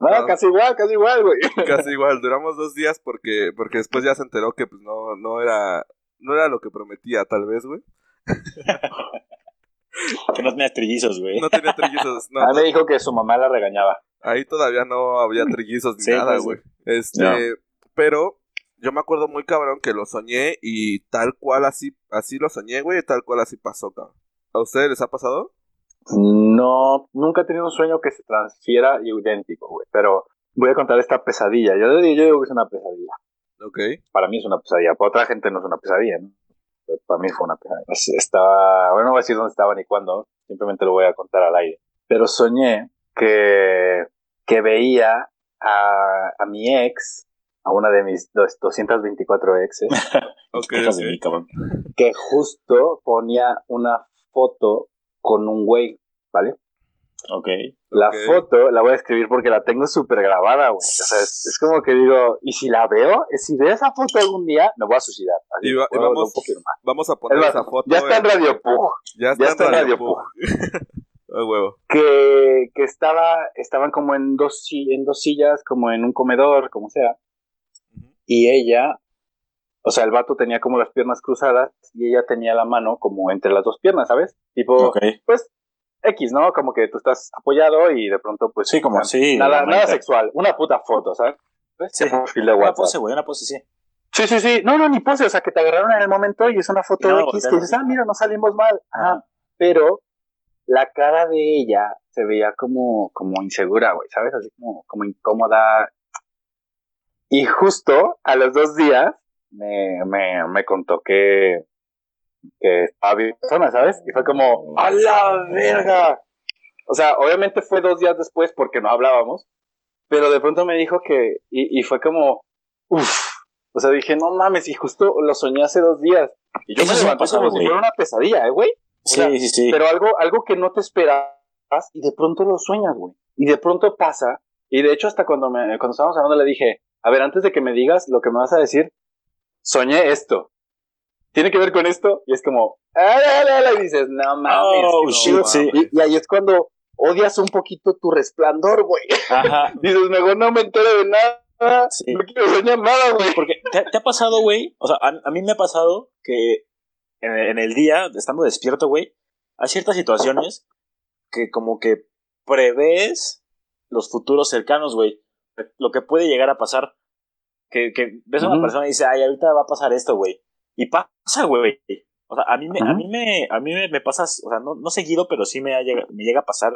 Ah, Ah. casi igual, casi igual, güey. casi igual, duramos dos días porque, porque después ya se enteró que pues no, no era, no era lo que prometía, tal vez, güey. Que no tenías trillizos, güey. No tenía trillizos, no, A mí me dijo que su mamá la regañaba. ahí todavía no había trillizos ni Sí, nada, pues, güey. Este, No. pero yo me acuerdo muy cabrón que lo soñé y tal cual así, así lo soñé, güey, y tal cual así pasó, cabrón. ¿A ustedes les ha pasado? No, nunca he tenido un sueño que se transfiera idéntico, güey. Pero voy a contar esta pesadilla. Yo, yo digo que es una pesadilla. Ok. Para mí es una pesadilla. Para otra gente no es una pesadilla, ¿no? Pero para mí fue una pesadilla. Es- Estaba, bueno, no voy a decir dónde estaba ni cuándo. Simplemente lo voy a contar al aire. Pero soñé que, que veía a, a mi ex, a una de mis dos- 224 exes, Ok, Quejas ok. de mí, cabrón. que justo ponía una foto con un güey, ¿vale? Ok. La foto la voy a escribir porque la tengo súper grabada, güey. O sea, es, es como que digo, y si la veo, si veo esa foto algún día, me voy a suicidar. Así, Y va- puedo- vamos- firmar. Vamos a Es poner más, esa foto. ya está en Radio Pug. Ya está, ya está en Radio Pug. Pug. Huevo. Que, que estaba, estaban como en dos, si- en dos sillas, como en un comedor, como sea. Y ella, o sea, el vato tenía como las piernas cruzadas y ella tenía la mano como entre las dos piernas, ¿sabes? Tipo, Ok. pues, X, ¿no? Como que tú estás apoyado y de pronto, pues. Sí, como así. Nada, nada sexual, una puta foto, ¿sabes? Sí. De perfil de Una pose, güey, una pose, sí. Sí, sí, sí. No, no, ni pose. O sea, que te agarraron en el momento y es una foto No, X que dices, ah, mira, no salimos mal. Ajá. Pero la cara de ella se veía como, como insegura, güey, ¿sabes? Así como, como incómoda. Y justo a los dos días me, me, me contó que, que estaba bien persona, ¿sabes? Y fue como, ¡a la verga! O sea, obviamente fue dos días después porque no hablábamos, pero de pronto me dijo que, y, y fue como, uff, o sea, dije, no mames, y justo lo soñé hace dos días. Y yo Eso me levanté como si fuera una pesadilla, ¿eh, güey? Sí, sea, sí, sí. Pero algo, algo que no te esperas y de pronto lo sueñas, güey. Y de pronto pasa. Y de hecho, hasta cuando, me, cuando estábamos hablando, le dije, a ver, antes de que me digas lo que me vas a decir, soñé esto. ¿Tiene que ver con esto? Y es como, ah, la, la, la", y dices, no mames. Oh, no, shit, mames". sí. Y, y ahí es cuando odias un poquito tu resplandor, güey. Ajá. Dices, mejor no me entero de nada. Sí. No quiero soñar nada, güey. Porque te, te ha pasado, güey. O sea, a, a mí me ha pasado que en, en el día, estando despierto, güey, hay ciertas situaciones que como que prevés los futuros cercanos, güey. Lo que puede llegar a pasar. Que, que ves a una persona y dice, ay, ahorita va a pasar esto, güey. Y pasa, güey. O sea, a mí me, a Ujú. mí me, a mí me, me pasa, o sea, no, no seguido, pero sí me, ha llega- me llega a pasar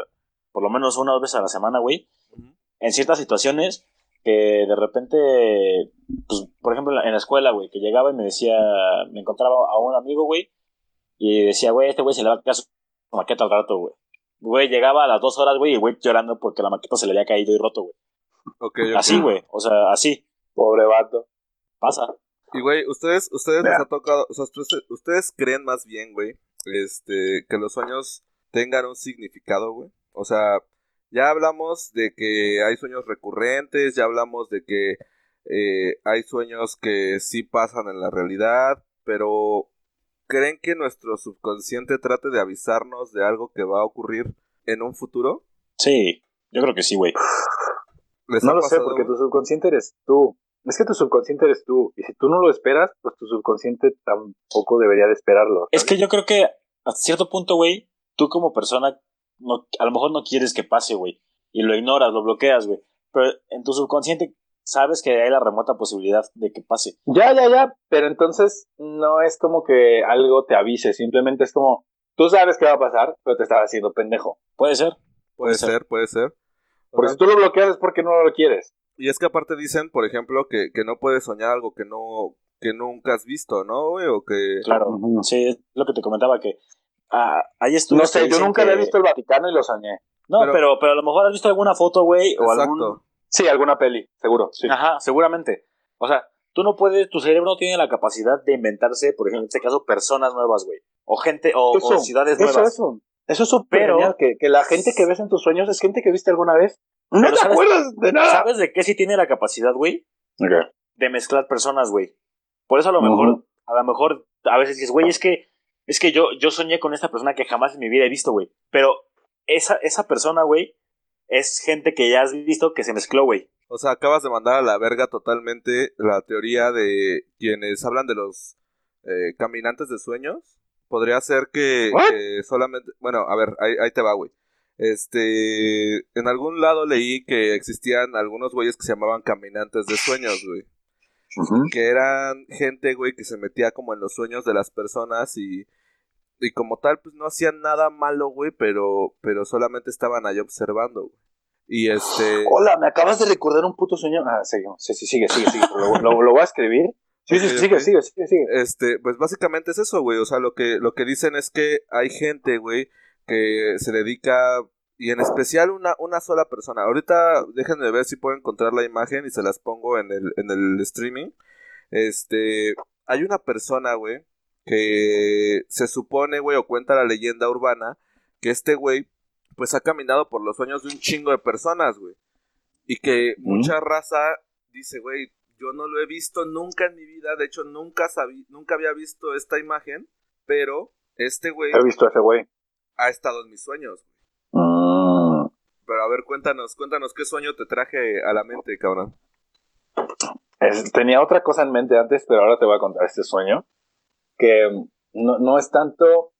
por lo menos una o dos veces a la semana, güey. Ujú. En ciertas situaciones que de repente, pues, por ejemplo, en la, escuela, güey, que llegaba y me decía, me encontraba a un amigo, güey, y decía, güey, este güey se le va a caer su maqueta al rato, güey. Güey, llegaba a las dos horas, güey, y el güey llorando porque la maqueta se le había caído y roto, güey. Así, güey, o sea, así, Pobre vato. pasa. Y güey, ustedes, ustedes les ha tocado, o sea, ustedes, ustedes creen más bien, güey, este, que los sueños tengan un significado, güey. O sea, ya hablamos de que hay sueños recurrentes, ya hablamos de que eh, hay sueños que sí pasan en la realidad, pero ¿creen que nuestro subconsciente trate de avisarnos de algo que va a ocurrir en un futuro? Sí, yo creo que sí, güey. ¿Les No lo sé, pasado, porque güey? tu subconsciente eres tú. Es que tu subconsciente eres tú. Y si tú no lo esperas, pues tu subconsciente tampoco debería de esperarlo. Es que yo creo que a cierto punto, güey, tú como persona, no, a lo mejor no quieres que pase, güey. Y lo ignoras, lo bloqueas, güey. Pero en tu subconsciente sabes que hay la remota posibilidad de que pase. Ya, ya, ya. Pero entonces no es como que algo te avise. Simplemente es como, tú sabes qué va a pasar, pero te estás haciendo pendejo. Puede ser. Puede ser. ser, puede ser. Porque si tú lo bloqueas es porque no lo quieres. Y es que aparte dicen, por ejemplo, que, que no puedes soñar algo que no que nunca has visto, ¿no, güey? O que... Claro. Sí, es lo que te comentaba que ah, hay No estudios que sé, yo nunca que- había visto el Vaticano y lo soñé. No, Pero- pero, pero, a lo mejor has visto alguna foto, güey, o Exacto. algún... Sí, alguna peli, seguro. Sí. Ajá, seguramente. O sea, tú no puedes, tu cerebro no tiene la capacidad de inventarse, por ejemplo, en este caso, personas nuevas, güey. O gente, o, o Eso, ciudades eso, nuevas. eso. Eso es súper Pero- genial, que, que la gente que ves en tus sueños es gente que viste alguna vez. No te ¿sabes- acuerdas de nada. ¿Sabes de qué sí tiene la capacidad, güey? Ok. De mezclar personas, güey. Por eso a lo mejor, a lo mejor, a veces dices, güey, es que, es que yo, yo soñé con esta persona que jamás en mi vida he visto, güey. Pero esa, esa persona, güey, es gente que ya has visto que se mezcló, güey. O sea, acabas de mandar a la verga totalmente la teoría de quienes hablan de los eh, caminantes de sueños. Podría ser que, solamente... Bueno, a ver, ahí, ahí te va, güey. Este... En algún lado leí que existían algunos güeyes que se llamaban caminantes de sueños, güey. Que eran gente, güey, que se metía como en los sueños de las personas y... Y como tal, pues no hacían nada malo, güey, pero, pero solamente estaban ahí observando, güey. Y este... Hola, me acabas de recordar un puto sueño. Ah, sí, sí, sí, sigue, sigue, sigue. Lo, lo- lo voy a escribir. Sí, sí, sigue, sigue, sigue, sigue. Este, pues básicamente es eso, güey. O sea, lo que, lo que dicen es que hay gente, güey, que se dedica, y en especial una, una sola persona. Ahorita déjenme ver si puedo encontrar la imagen y se las pongo en el, en el streaming. Este, hay una persona, güey, que se supone, güey, o cuenta la leyenda urbana, que este güey, pues ha caminado por los sueños de un chingo de personas, güey. Y que Mm. mucha raza dice, güey, yo no lo he visto nunca en mi vida, de hecho nunca sabí, nunca había visto esta imagen, pero este güey He visto a ese güey. ha estado en mis sueños. Mm. Pero a ver, cuéntanos, cuéntanos qué sueño te traje a la mente, cabrón. Es- tenía otra cosa en mente antes, pero ahora te voy a contar este sueño. Que no, no es tanto,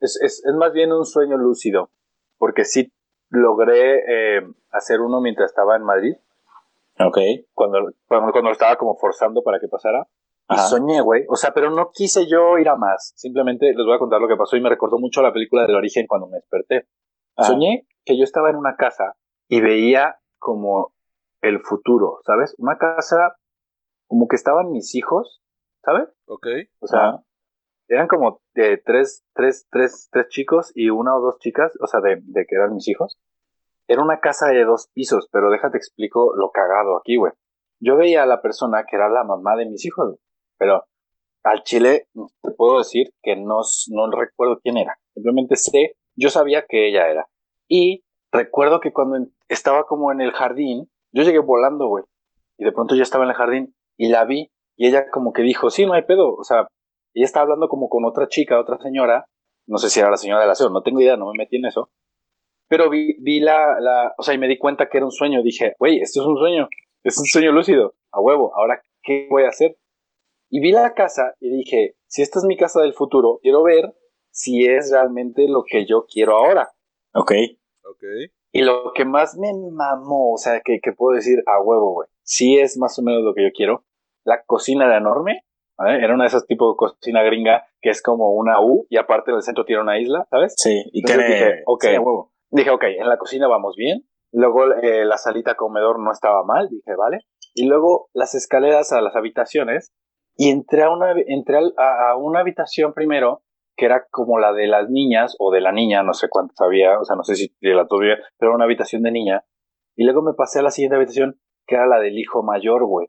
es, es, es más bien un sueño lúcido. Porque sí logré eh, hacer uno mientras estaba en Madrid, Ok. cuando, cuando, cuando lo estaba como forzando para que pasara. Y Ajá. soñé, güey. O sea, pero no quise yo ir a más. Simplemente les voy a contar lo que pasó y me recordó mucho a la película del origen cuando me desperté. Ajá. Soñé que yo estaba en una casa y veía como el futuro, ¿sabes? Una casa como que estaban mis hijos, ¿sabes? ¿Ok? O sea, Ajá. eran como de tres, tres, tres, tres chicos y una o dos chicas, o sea, de, de que eran mis hijos. Era una casa de dos pisos, pero déjate explico lo cagado aquí, güey. Yo veía a la persona que era la mamá de mis hijos, pero al chile te puedo decir que no, no recuerdo quién era. Simplemente sé, yo sabía que ella era. Y recuerdo que cuando estaba como en el jardín, yo llegué volando, güey. Y de pronto ya estaba en el jardín y la vi y ella como que dijo, sí, no hay pedo. O sea, ella estaba hablando como con otra chica, otra señora. No sé si era la señora de la SEO, no tengo idea, no me metí en eso. Pero vi, vi la, la, o sea, y me di cuenta que era un sueño. Dije, güey, esto es un sueño, es un sueño lúcido, a huevo. Ahora, ¿qué voy a hacer? Y vi la casa y dije, si esta es mi casa del futuro, quiero ver si es realmente lo que yo quiero ahora. Ok. ¿Ok? Y lo que más me mamó, o sea, que, que puedo decir a huevo, güey, si es más o menos lo que yo quiero. La cocina era enorme, ¿vale? Era una de esas tipo de cocina gringa que es como una U y aparte en el centro tiene una isla, ¿sabes? Sí, y Entonces tiene. dije, ok. sí, a huevo. Dije, ok, en la cocina vamos bien. Luego eh, la salita comedor no estaba mal, dije, vale. Y luego las escaleras a las habitaciones. Y entré a una, entré a, a una habitación primero, que era como la de las niñas, o de la niña, no sé cuántas había, o sea, no sé si de la tuya, pero era una habitación de niña. Y luego me pasé a la siguiente habitación, que era la del hijo mayor, güey.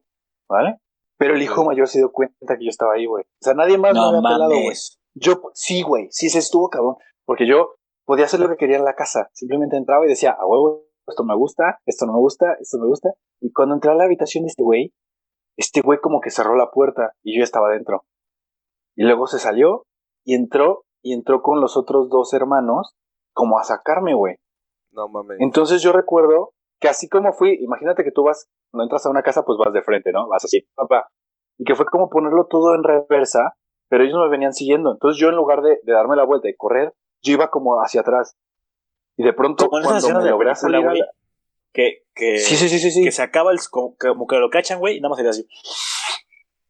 ¿Vale? Pero el hijo mayor se dio cuenta que yo estaba ahí, güey. O sea, nadie más me No había pelado, güey. Yo, sí, güey, sí se estuvo cabrón. Porque yo, podía hacer lo que quería en la casa. Simplemente entraba y decía, a huevo, esto me gusta, esto no me gusta, esto me gusta. Y cuando entré a la habitación de este güey, este güey como que cerró la puerta y yo estaba dentro. Y luego se salió y entró y entró con los otros dos hermanos como a sacarme, güey. No mames. Entonces yo recuerdo que así como fui, imagínate que tú vas, no entras a una casa, pues vas de frente, ¿no? Vas así, papá. Y que fue como ponerlo todo en reversa, pero ellos me venían siguiendo. Entonces yo en lugar de, de darme la vuelta y correr, yo iba como hacia atrás. Y de pronto, cuando me de logré salir la- que, que, Sí, sí, sí, que se acaba el, como, que- como que lo cachan, güey, y nada más sería así.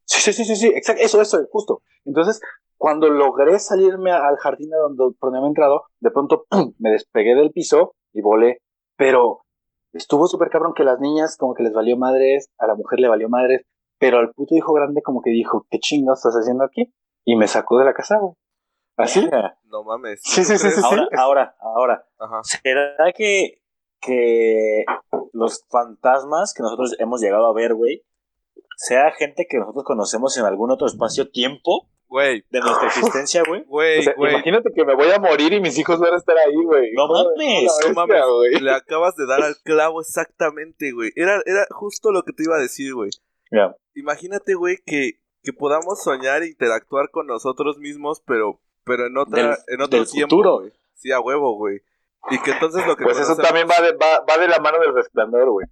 Sí, sí, sí, sí, sí, exacto, eso, eso, justo. Entonces, cuando logré salirme al jardín a donde, por donde había entrado, de pronto ¡pum! me despegué del piso y volé. Pero estuvo súper cabrón que las niñas como que les valió madres, a la mujer le valió madres, pero al puto hijo grande como que dijo, ¿qué chingados estás haciendo aquí? Y me sacó de la casa, güey. ¿Así? Verga. No mames. Sí, ¿Tú sí, sí, sí, sí. Ahora, ahora, ahora. Ajá. ¿Será que, que los fantasmas que nosotros hemos llegado a ver, güey, sea gente que nosotros conocemos en algún otro espacio-tiempo Güey, de nuestra existencia, güey? güey, O sea, güey. imagínate que me voy a morir y mis hijos van a estar ahí, güey. No mames, No mames, güey. le acabas de dar al clavo exactamente, güey. Era, era justo lo que te iba a decir, güey. Imagínate, güey, que, que podamos soñar e interactuar con nosotros mismos, pero, pero en otra, Del- en otro del tiempo, futuro. güey. Sí, a huevo, güey. Y que entonces lo que Pues eso también va de, va, va de la mano del resplandor, güey.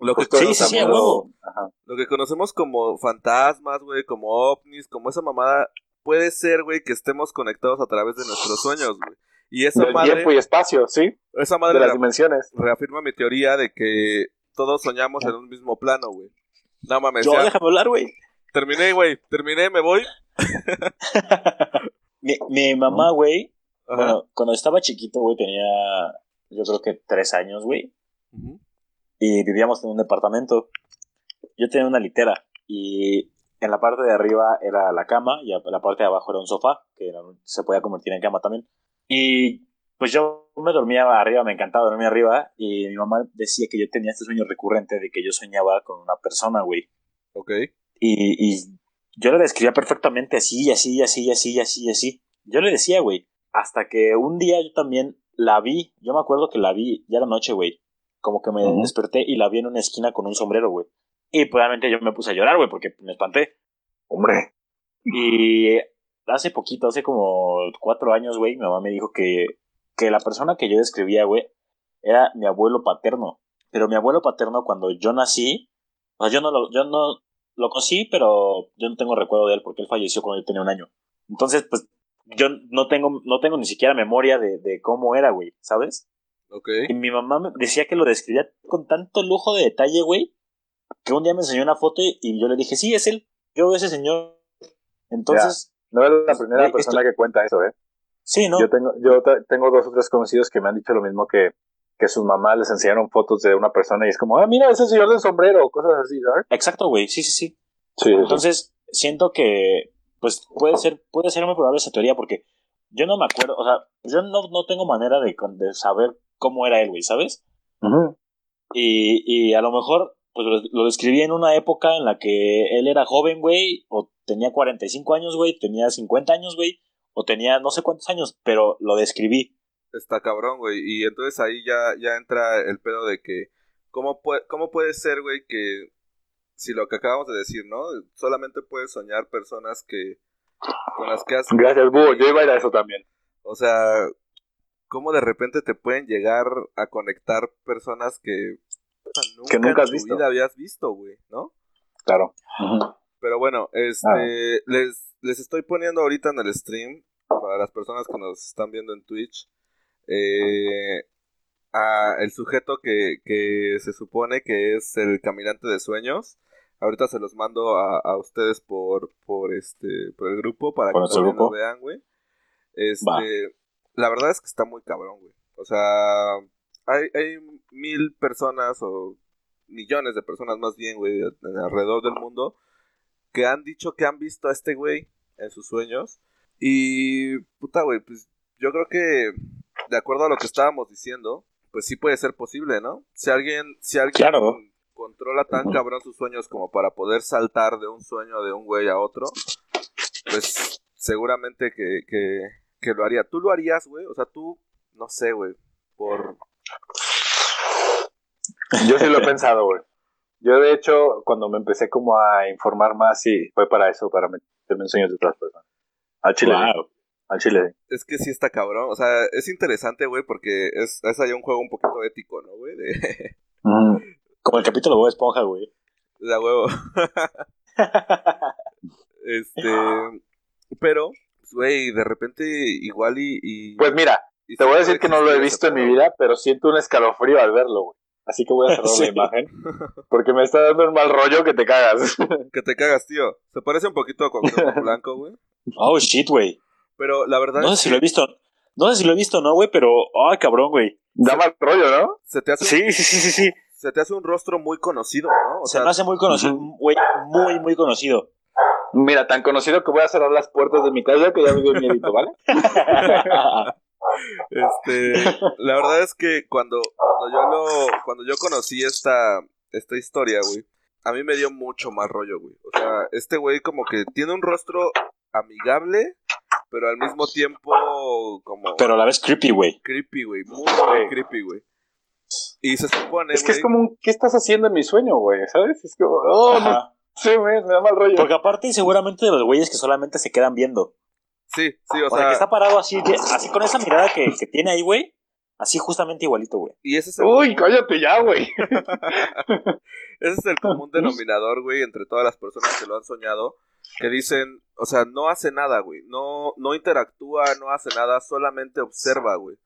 lo que Sí, sí, a lo- huevo. Ajá. Lo que conocemos como fantasmas, güey, como ovnis, como esa mamada, puede ser, güey, que estemos conectados a través de nuestros sueños, güey. Y esa Del madre, tiempo y espacio, ¿sí? esa De madre las rea- dimensiones. reafirma mi teoría de que todos soñamos en un mismo plano, güey. No mames, Yo, ya. déjame hablar, güey. Terminé, güey. Terminé, me voy. Mi, mi mamá, güey, Ajá. bueno, cuando estaba chiquito, güey, tenía yo creo que tres años, güey, Ujú. y vivíamos en un departamento. Yo tenía una litera y en la parte de arriba era la cama y en la parte de abajo era un sofá que se podía convertir en cama también. Y pues yo me dormía arriba, me encantaba dormir arriba y mi mamá decía que yo tenía este sueño recurrente de que yo soñaba con una persona, güey. Ok. Y, y yo le describía perfectamente así, así, así, así, así, y así. Yo le decía, güey, hasta que un día yo también la vi, yo me acuerdo que la vi ya la noche, güey. Como que me desperté y la vi en una esquina con un sombrero, güey. Y pues obviamente yo me puse a llorar, güey, porque me espanté. Hombre. Y hace poquito, hace como cuatro años, güey, mi mamá me dijo que, que la persona que yo describía, güey, era mi abuelo paterno. Pero mi abuelo paterno, cuando yo nací, o sea, yo no lo, yo no lo conocí, pero yo no tengo recuerdo de él porque él falleció cuando yo tenía un año. Entonces, pues, yo no tengo, no tengo ni siquiera memoria de, de cómo era, güey, ¿sabes? Ok. Y mi mamá me decía que lo describía con tanto lujo de detalle, güey, que un día me enseñó una foto y, yo le dije, sí, es él, yo veo ese señor. Entonces, No eres la primera Güey, persona que cuenta eso, ¿eh? sí, ¿no? Yo tengo, yo te- tengo dos o tres conocidos que me han dicho lo mismo que, que sus mamás les enseñaron fotos de una persona y es como, ah, mira, ese señor del sombrero, cosas así, ¿sabes? Exacto, güey, sí, sí, sí. Sí, Entonces, siento que, pues, puede ser, puede ser muy probable esa teoría porque yo no me acuerdo, o sea, yo no, no tengo manera de saber cómo era él, güey, ¿sabes? Y, y a lo mejor, pues lo, lo describí en una época en la que él era joven, güey, o tenía 45 años, güey, tenía 50 años, güey, o tenía no sé cuántos años, pero lo describí. Está cabrón, güey. Y entonces ahí ya, ya entra el pedo de que. ¿Cómo puede, cómo puede ser, güey, que. Si lo que acabamos de decir, ¿no? Solamente puedes soñar personas que. Con las que has. Gracias, Búho. Yo iba a ir a eso también. O sea. ¿Cómo de repente te pueden llegar a conectar personas que. puta, Que nunca en has tu visto. vida habías visto, güey, ¿no? Claro. Pero bueno, este, les, les estoy poniendo ahorita en el stream, para las personas que nos están viendo en Twitch, eh, a el sujeto que, que se supone que es el caminante de sueños. Ahorita se los mando a, a ustedes por, por este, por el grupo para que también lo vean, güey. Este, Va. la verdad es que está muy cabrón, güey. O sea, hay, hay mil personas o millones de personas más bien, güey, alrededor del mundo que han dicho que han visto a este güey en sus sueños. Y, puta, güey, pues yo creo que, de acuerdo a lo que estábamos diciendo, pues sí puede ser posible, ¿no? Si alguien, si alguien Claro. controla tan cabrón sus sueños como para poder saltar de un sueño de un güey a otro, pues seguramente que, que, que lo haría. ¿Tú lo harías, güey? O sea, tú, no sé, güey, por... Yo sí lo he pensado, güey. Yo, de hecho, cuando me empecé como a informar más, sí, fue para eso, para meterme en sueños de otras personas. Al chile. Wow. Al chile. Es que sí está cabrón, o sea, es interesante, güey, porque es, es ahí un juego un poquito ético, ¿no, güey? De. Como el capítulo de Bob Esponja, güey. de a huevo. Este, pero, pues, güey, de repente igual y... y- Pues mira, y te voy a decir que no lo he visto en mi vida, pero siento un escalofrío al verlo, güey. Así que voy a cerrar Sí. la imagen. Porque me está dando un mal rollo que te cagas. Que te cagas, tío. Se parece un poquito a Cuauhtémoc Blanco, güey. Oh, shit, güey. Pero la verdad No sé es si que lo he visto. No sé si lo he visto o no, güey, pero. Ay, cabrón, güey. da mal rollo, ¿no? se te hace, Sí, sí, sí, sí, sí. se te hace un rostro muy conocido, ¿no? O Se sea, me hace muy conocido, güey. Muy, muy conocido. Mira, tan conocido que voy a cerrar las puertas de mi casa que ya me dio miedito, ¿vale? Este, la verdad es que cuando, cuando yo lo, cuando yo conocí esta, esta historia, güey, a mí me dio mucho más rollo, güey. O sea, este güey como que tiene un rostro amigable, pero al mismo tiempo como pero a la vez creepy, güey. creepy, güey, muy, muy Sí. creepy, güey. Y se supone, Es que es güey- como un, ¿qué estás haciendo en mi sueño, güey? ¿Sabes? Es como, oh, no Ajá. sé, güey, me da mal rollo. Porque aparte, seguramente de los güeyes que solamente se quedan viendo. Sí, sí, o, O sea, sea, que está parado así, así con esa mirada que, que tiene ahí, güey. Así justamente igualito, güey. y ese es el Uy, cállate ya, güey. Ese es el común denominador, güey, entre todas las personas que lo han soñado, que dicen, o sea, no hace nada, güey, no, no interactúa, no hace nada, solamente observa, güey.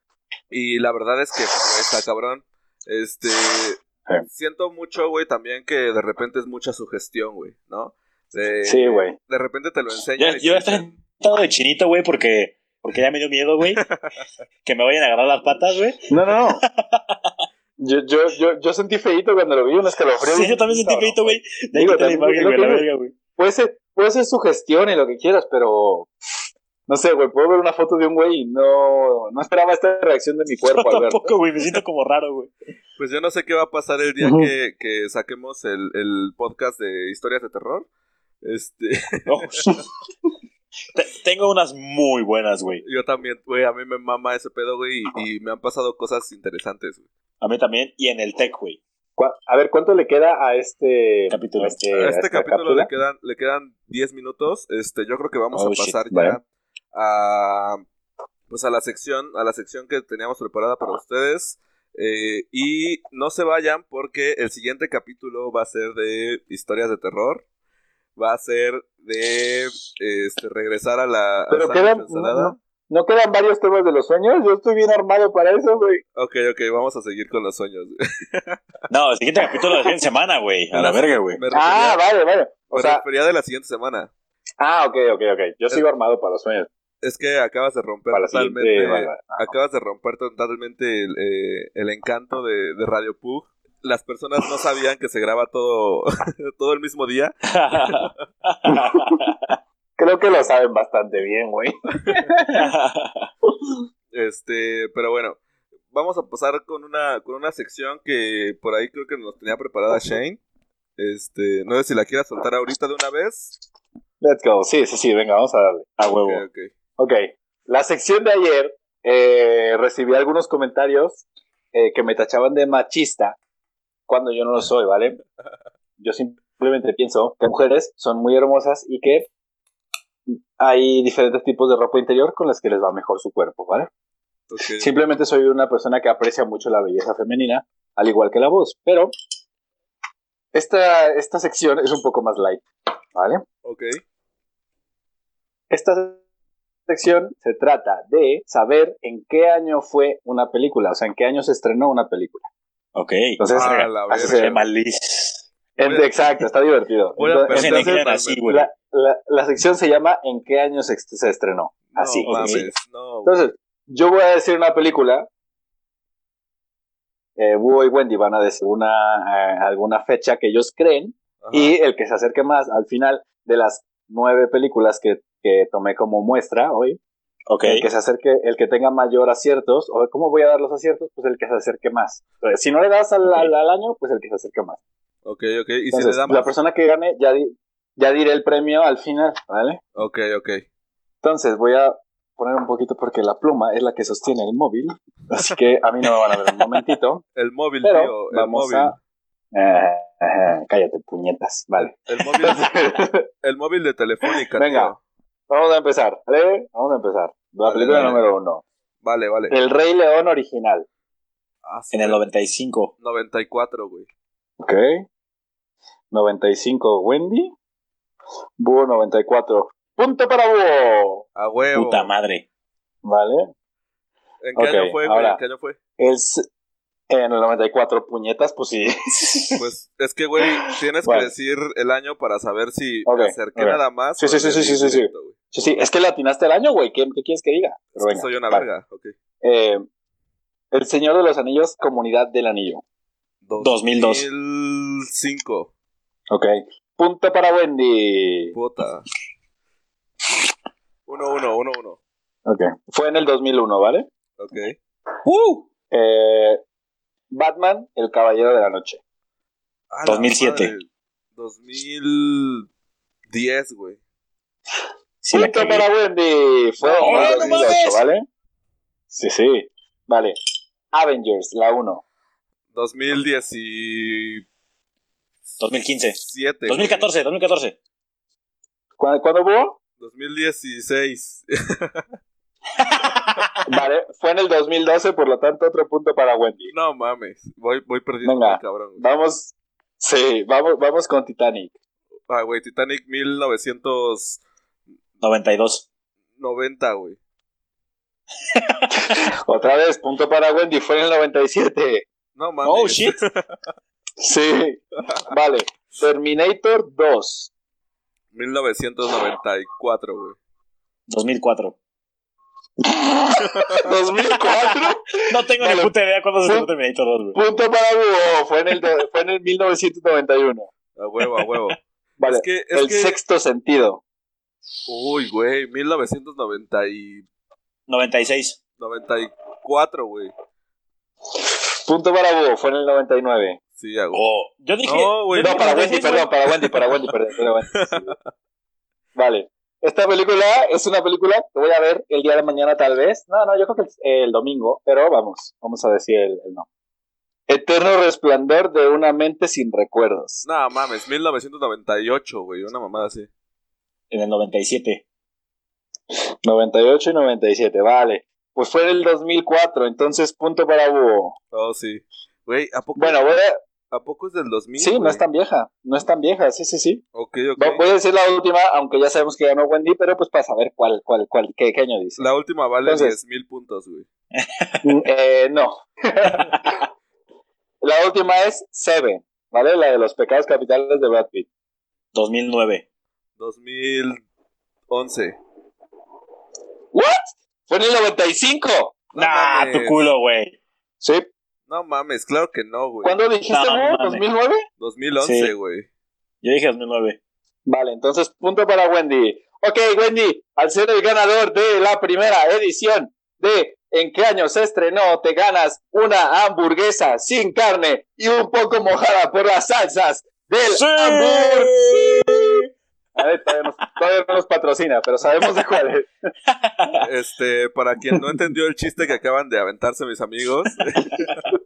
Y la verdad es que, pues, está cabrón. Este, siento mucho, güey, también que de repente es mucha sugestión, güey, ¿no? De- Sí, güey. De repente te lo enseñan. Yo, yo te estoy de chinito, güey, porque, porque ya me dio miedo, güey. que me vayan a agarrar las patas, güey. No, no, no. Yo, yo, yo, yo sentí feito cuando lo vi, un escalofrío. Sí, yo también sentí feito, güey. De ahí Digo, quité la también, imagen, lo güey, la que- verga, güey. Puede ser, puede ser sugestión y lo que quieras, pero... No sé, güey, puedo ver una foto de un güey y no, no esperaba esta reacción de mi cuerpo Yo al verlo. tampoco, güey, me siento como raro, güey. Pues yo no sé qué va a pasar el día que, que saquemos el, el podcast de historias de terror. Este, No. Te- Tengo unas muy buenas, güey. yo también, güey, a mí me mama ese pedo, güey, y, y me han pasado cosas interesantes, güey. A mí también. Y en el tech, güey. A ver, ¿cuánto le queda a este Capítulo. A este, A a este capítulo cápsula? le quedan, le quedan 10 minutos. Este, yo creo que vamos Oh, a shit, pasar vale. ya a pues a la sección, a la sección que teníamos preparada para ustedes. Eh, y no se vayan porque el siguiente capítulo va a ser de historias de terror. Va a ser de este, regresar a la a Pero sándwich quedan, no, no quedan varios temas de los sueños. Yo estoy bien armado para eso, güey. Ok, ok, vamos a seguir con los sueños. No, el siguiente capítulo de la siguiente semana, güey. A la verga, güey. Refería, Ah, vale, vale. O me sea, refería de la siguiente semana. ah, ok, ok, ok. Yo sigo armado para los sueños. Es que acabas de romper Para totalmente. vale, vale. Acabas de romper totalmente el, eh, el encanto de, de Radio Pug. Las personas no sabían que se graba todo, todo el mismo día. Creo que lo saben bastante bien, güey. Este, pero bueno, vamos a pasar con una, con una sección que por ahí creo que nos tenía preparada Shane. Este, no sé si la quieras soltar ahorita de una vez. Let's go. Sí, sí, sí, venga, vamos a darle. A huevo. ok. Ok, la sección de ayer eh, recibí algunos comentarios eh, que me tachaban de machista cuando yo no lo soy, ¿vale? Yo simplemente pienso que mujeres son muy hermosas y que hay diferentes tipos de ropa interior con las que les va mejor su cuerpo, ¿vale? Simplemente soy una persona que aprecia mucho la belleza femenina, al igual que la voz, pero esta, esta sección es un poco más light, ¿vale? Ok. Esta sección se trata de saber en qué año fue una película, o sea, en qué año se estrenó una película. Ok. Entonces, Ah, la así verga. se- Qué malis. Exacto, está divertido. Entonces, así, güey. la, la- la sección se llama ¿En qué año se, se estrenó? Así. No mames, no. Entonces, yo voy a decir una película. Eh, Búho y Wendy van a decir una, eh, alguna fecha que ellos creen Ajá. y el que se acerque más al final de las nueve películas que, que tomé como muestra hoy, Ok. el que se acerque, el que tenga mayor aciertos, o cómo voy a dar los aciertos, pues el que se acerque más. Entonces, si no le das al, al- al año, pues el que se acerque más. Ok, ok. Y si Entonces, le damos. la persona que gane, ya, di- ya diré el premio al final, ¿vale? Ok, ok. Entonces, voy a, poner un poquito porque la pluma es la que sostiene el móvil. Así que a mí no me van a ver un momentito. El móvil, Pero tío. El vamos móvil. a. Eh, eh, cállate, puñetas. Vale. El móvil, el móvil de Telefónica, Venga. tío. Vamos a empezar, ¿vale? Vamos a empezar. La Vale, película vale. número uno. Vale, vale. El Rey León original. Ah, sí, En el 95. 94, güey. Ok. 95 Wendy. Búho 94. Punto para Búho. A huevo. Puta madre. Vale. ¿En qué Ok, año fue, güey? ahora. ¿En qué año fue? Es en el 94 puñetas, pues sí. Pues es que, güey, tienes Bueno. que decir el año para saber si Ok, me acerqué ok. nada más. Sí, sí, sí, sí, sí, sí, sí. Sí, sí, es que le atinaste el año, güey. ¿Qué, qué quieres que diga? Es Pero que venga, soy una vale. verga. Ok. Eh, el Señor de los Anillos, Comunidad del Anillo. 2002. 2005. Ok. Punto para Wendy. Puta. 1-1, 1-1. Ok. Fue en el 2001, ¿vale? Ok. ¡Uh! Eh, Batman, El Caballero de la Noche. A la 2007. madre. 2010, güey. Sí, la Punto para Wendy. Fue No, en el 2008, mames. ¿vale? Sí, sí. Vale. Avengers, la 1. 2017. 2015. güey. 2014, 2014. ¿Cuándo, ¿cuándo hubo? 2016. Vale, fue en el 2012, por lo tanto, otro punto para Wendy. no mames. Voy, voy perdiendo Venga. cabrón. güey. Vamos, sí, vamos, vamos con Titanic. Ah, güey, Titanic 1990, 92. güey. Otra vez, punto para Wendy, fue en el 97. No mames. Oh, shit. Sí, vale. Terminator 2. 1994, güey. 2004. 2004. No tengo Vale. ni puta idea cuándo se estrenó Terminator 2, güey. Punto para Hugo, fue en el, fue en el 1991. A huevo, a huevo. Vale, Es que, es el que... sexto sentido. Uy, güey, 1990 y... 96. 94, güey. Punto para Hugo, fue en el 99. Sí, huevo. Oh, yo dije. No, güey. para Wendy, 96, perdón, para Wendy, para Wendy, perdón. para Wendy, sí. Vale. Esta película es una película que voy a ver el día de mañana tal vez. No, no, yo creo que el, el domingo, pero vamos, vamos a decir el, el no. Eterno resplandor de una mente sin recuerdos. No mames, 1998, güey, una mamada así. En el 97. 98 y 97, vale. Pues fue en el 2004, entonces punto para Hugo. Oh, sí. Güey, ¿a poco, Bueno, voy a... ¿a poco es del 2000? Sí, no es tan vieja, no es tan vieja, sí, sí, sí. Ok, ok. Vo- Voy a decir la última, aunque ya sabemos que ganó Wendy, pero pues para saber cuál, cuál, cuál, qué, qué año dice. La última vale Entonces- 10.000 puntos, güey. Mm, eh, no. la última es Seven, ¿vale? La de los pecados capitales de Brad Pitt. 2009. 2011. ¿What? Fue en el 95. No nah, mames. tu culo, güey. Sí. No mames, claro que no, güey. ¿Cuándo dijiste, No, güey? mames. ¿2009? 2011, Sí. güey. Yo dije 2009. Vale, entonces punto para Wendy. Ok, Wendy, al ser el ganador de la primera edición de ¿En qué año se estrenó? Te ganas una hamburguesa sin carne y un poco mojada por las salsas del hamburguesa. A ver, todavía, nos- todavía no nos patrocina, pero sabemos de cuál es. Este, para quien no entendió el chiste que acaban de aventarse mis amigos.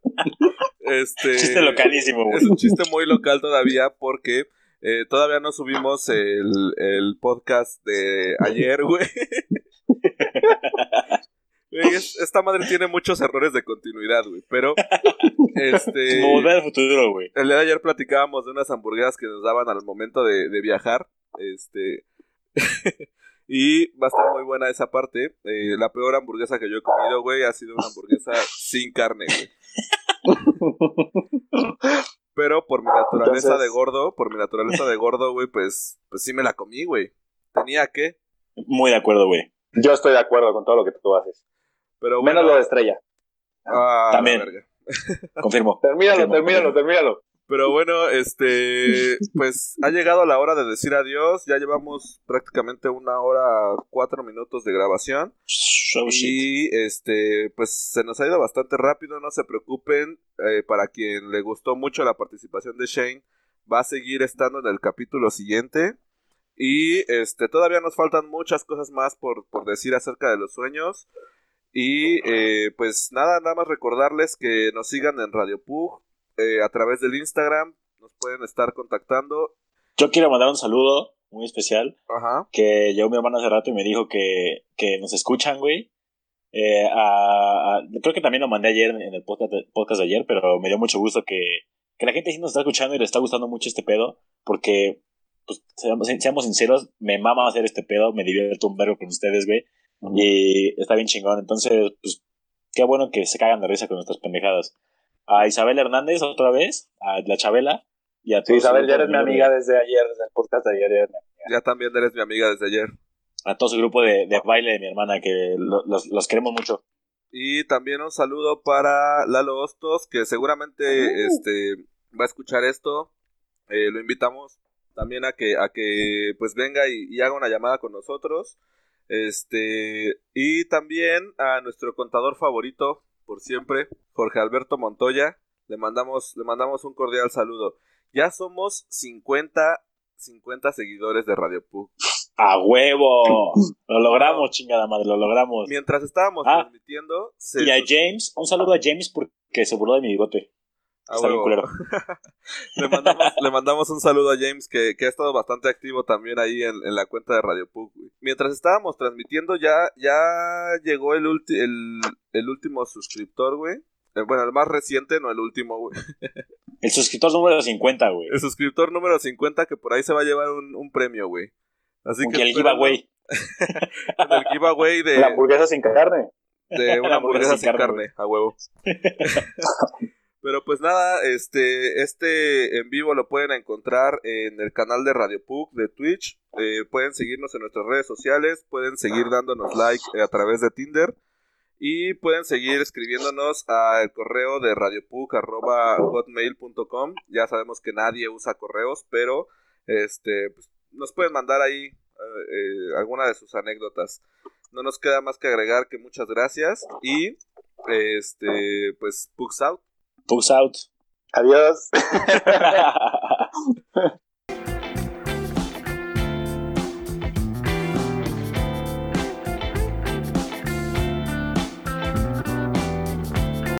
este. Chiste localísimo, güey. Es un chiste muy local todavía porque eh, todavía no subimos el, el podcast de ayer, güey. Güey, es- esta madre tiene muchos errores de continuidad, güey. Pero, este. Como volver al futuro, güey. El día de ayer platicábamos de unas hamburguesas que nos daban al momento de, de viajar. Este. y va a estar muy buena esa parte. Eh, la peor hamburguesa que yo he comido, güey, ha sido una hamburguesa sin carne, güey. Pero por mi naturaleza Entonces- de gordo, por mi naturaleza de gordo, güey, pues, pues sí me la comí, güey. Tenía que. Muy de acuerdo, güey. Yo estoy de acuerdo con todo lo que tú haces. Pero bueno. Menos lo de estrella. ah, También. Confirmo. Termínalo, termínalo, termínalo. Pero bueno, este, pues ha llegado la hora de decir adiós. Ya llevamos prácticamente una hora cuatro minutos de grabación Oh, y este, pues se nos ha ido bastante rápido. No se preocupen. eh, para quien le gustó mucho la participación de Shane, va a seguir estando en el capítulo siguiente Y este, todavía nos faltan muchas cosas más por, por decir acerca de los sueños. Y eh, pues nada, nada más recordarles que nos sigan en Radio Pug eh, a través del Instagram. Nos pueden estar contactando. Yo quiero mandar un saludo muy especial. Ajá. Que llegó mi hermano hace rato y me dijo que, que nos escuchan, güey. Eh, a- a- creo que también lo mandé ayer en el podcast de, podcast de ayer, pero me dio mucho gusto que, que la gente sí nos está escuchando y le está gustando mucho este pedo, porque, pues, seamos, seamos sinceros, me mama hacer este pedo, me divierto un verbo con ustedes, güey, y está bien chingón. Entonces, pues, qué bueno que se cagan de risa con nuestras pendejadas. A Isabel Hernández otra vez, a la Chabela y a Sí, Isabel, ya eres mi de- amiga desde ayer, desde el podcast de ayer. ya eres mi amiga. Ya también eres mi amiga desde ayer. a todo su grupo de, de baile de mi hermana, que lo- los, los queremos mucho. Y también un saludo para Lalo Hostos, que seguramente este, va a escuchar esto. Eh, lo invitamos también a que, a que pues venga y, y haga una llamada con nosotros. Este, y también a nuestro contador favorito, por siempre, Jorge Alberto Montoya. Le mandamos, le mandamos un cordial saludo. Ya somos 50, 50 seguidores de Radio Pug. ¡A huevo! Lo logramos, chingada madre, lo logramos. Mientras estábamos Ah. transmitiendo, se Y a James, un saludo a James porque se burló de mi bigote. Ah, Está bien culero. le, mandamos, le mandamos un saludo a James que, que ha estado bastante activo también ahí en, en la cuenta de Radio Pug. güey. Mientras estábamos transmitiendo ya, ya llegó el, ulti- el, el último suscriptor, güey. Eh, Bueno, el más reciente, no el último, güey. El suscriptor número 50, güey. El suscriptor número 50 que por ahí se va a llevar un, un premio, güey. Así Con que el giveaway. el giveaway de, La hamburguesa sin carne. de una hamburguesa sin carne, carne, a huevo. Pero pues nada, este, este en vivo lo pueden encontrar en el canal de Radio Pug de Twitch. Eh, pueden seguirnos en nuestras redes sociales, pueden seguir dándonos like eh, a través de Tinder y pueden seguir escribiéndonos al correo de radiopug@hotmail.com. Ya sabemos que nadie usa correos, pero este, pues, nos pueden mandar ahí eh, eh, alguna de sus anécdotas. No nos queda más que agregar que muchas gracias y este, pues, Pugs out. Pugs out. Adiós.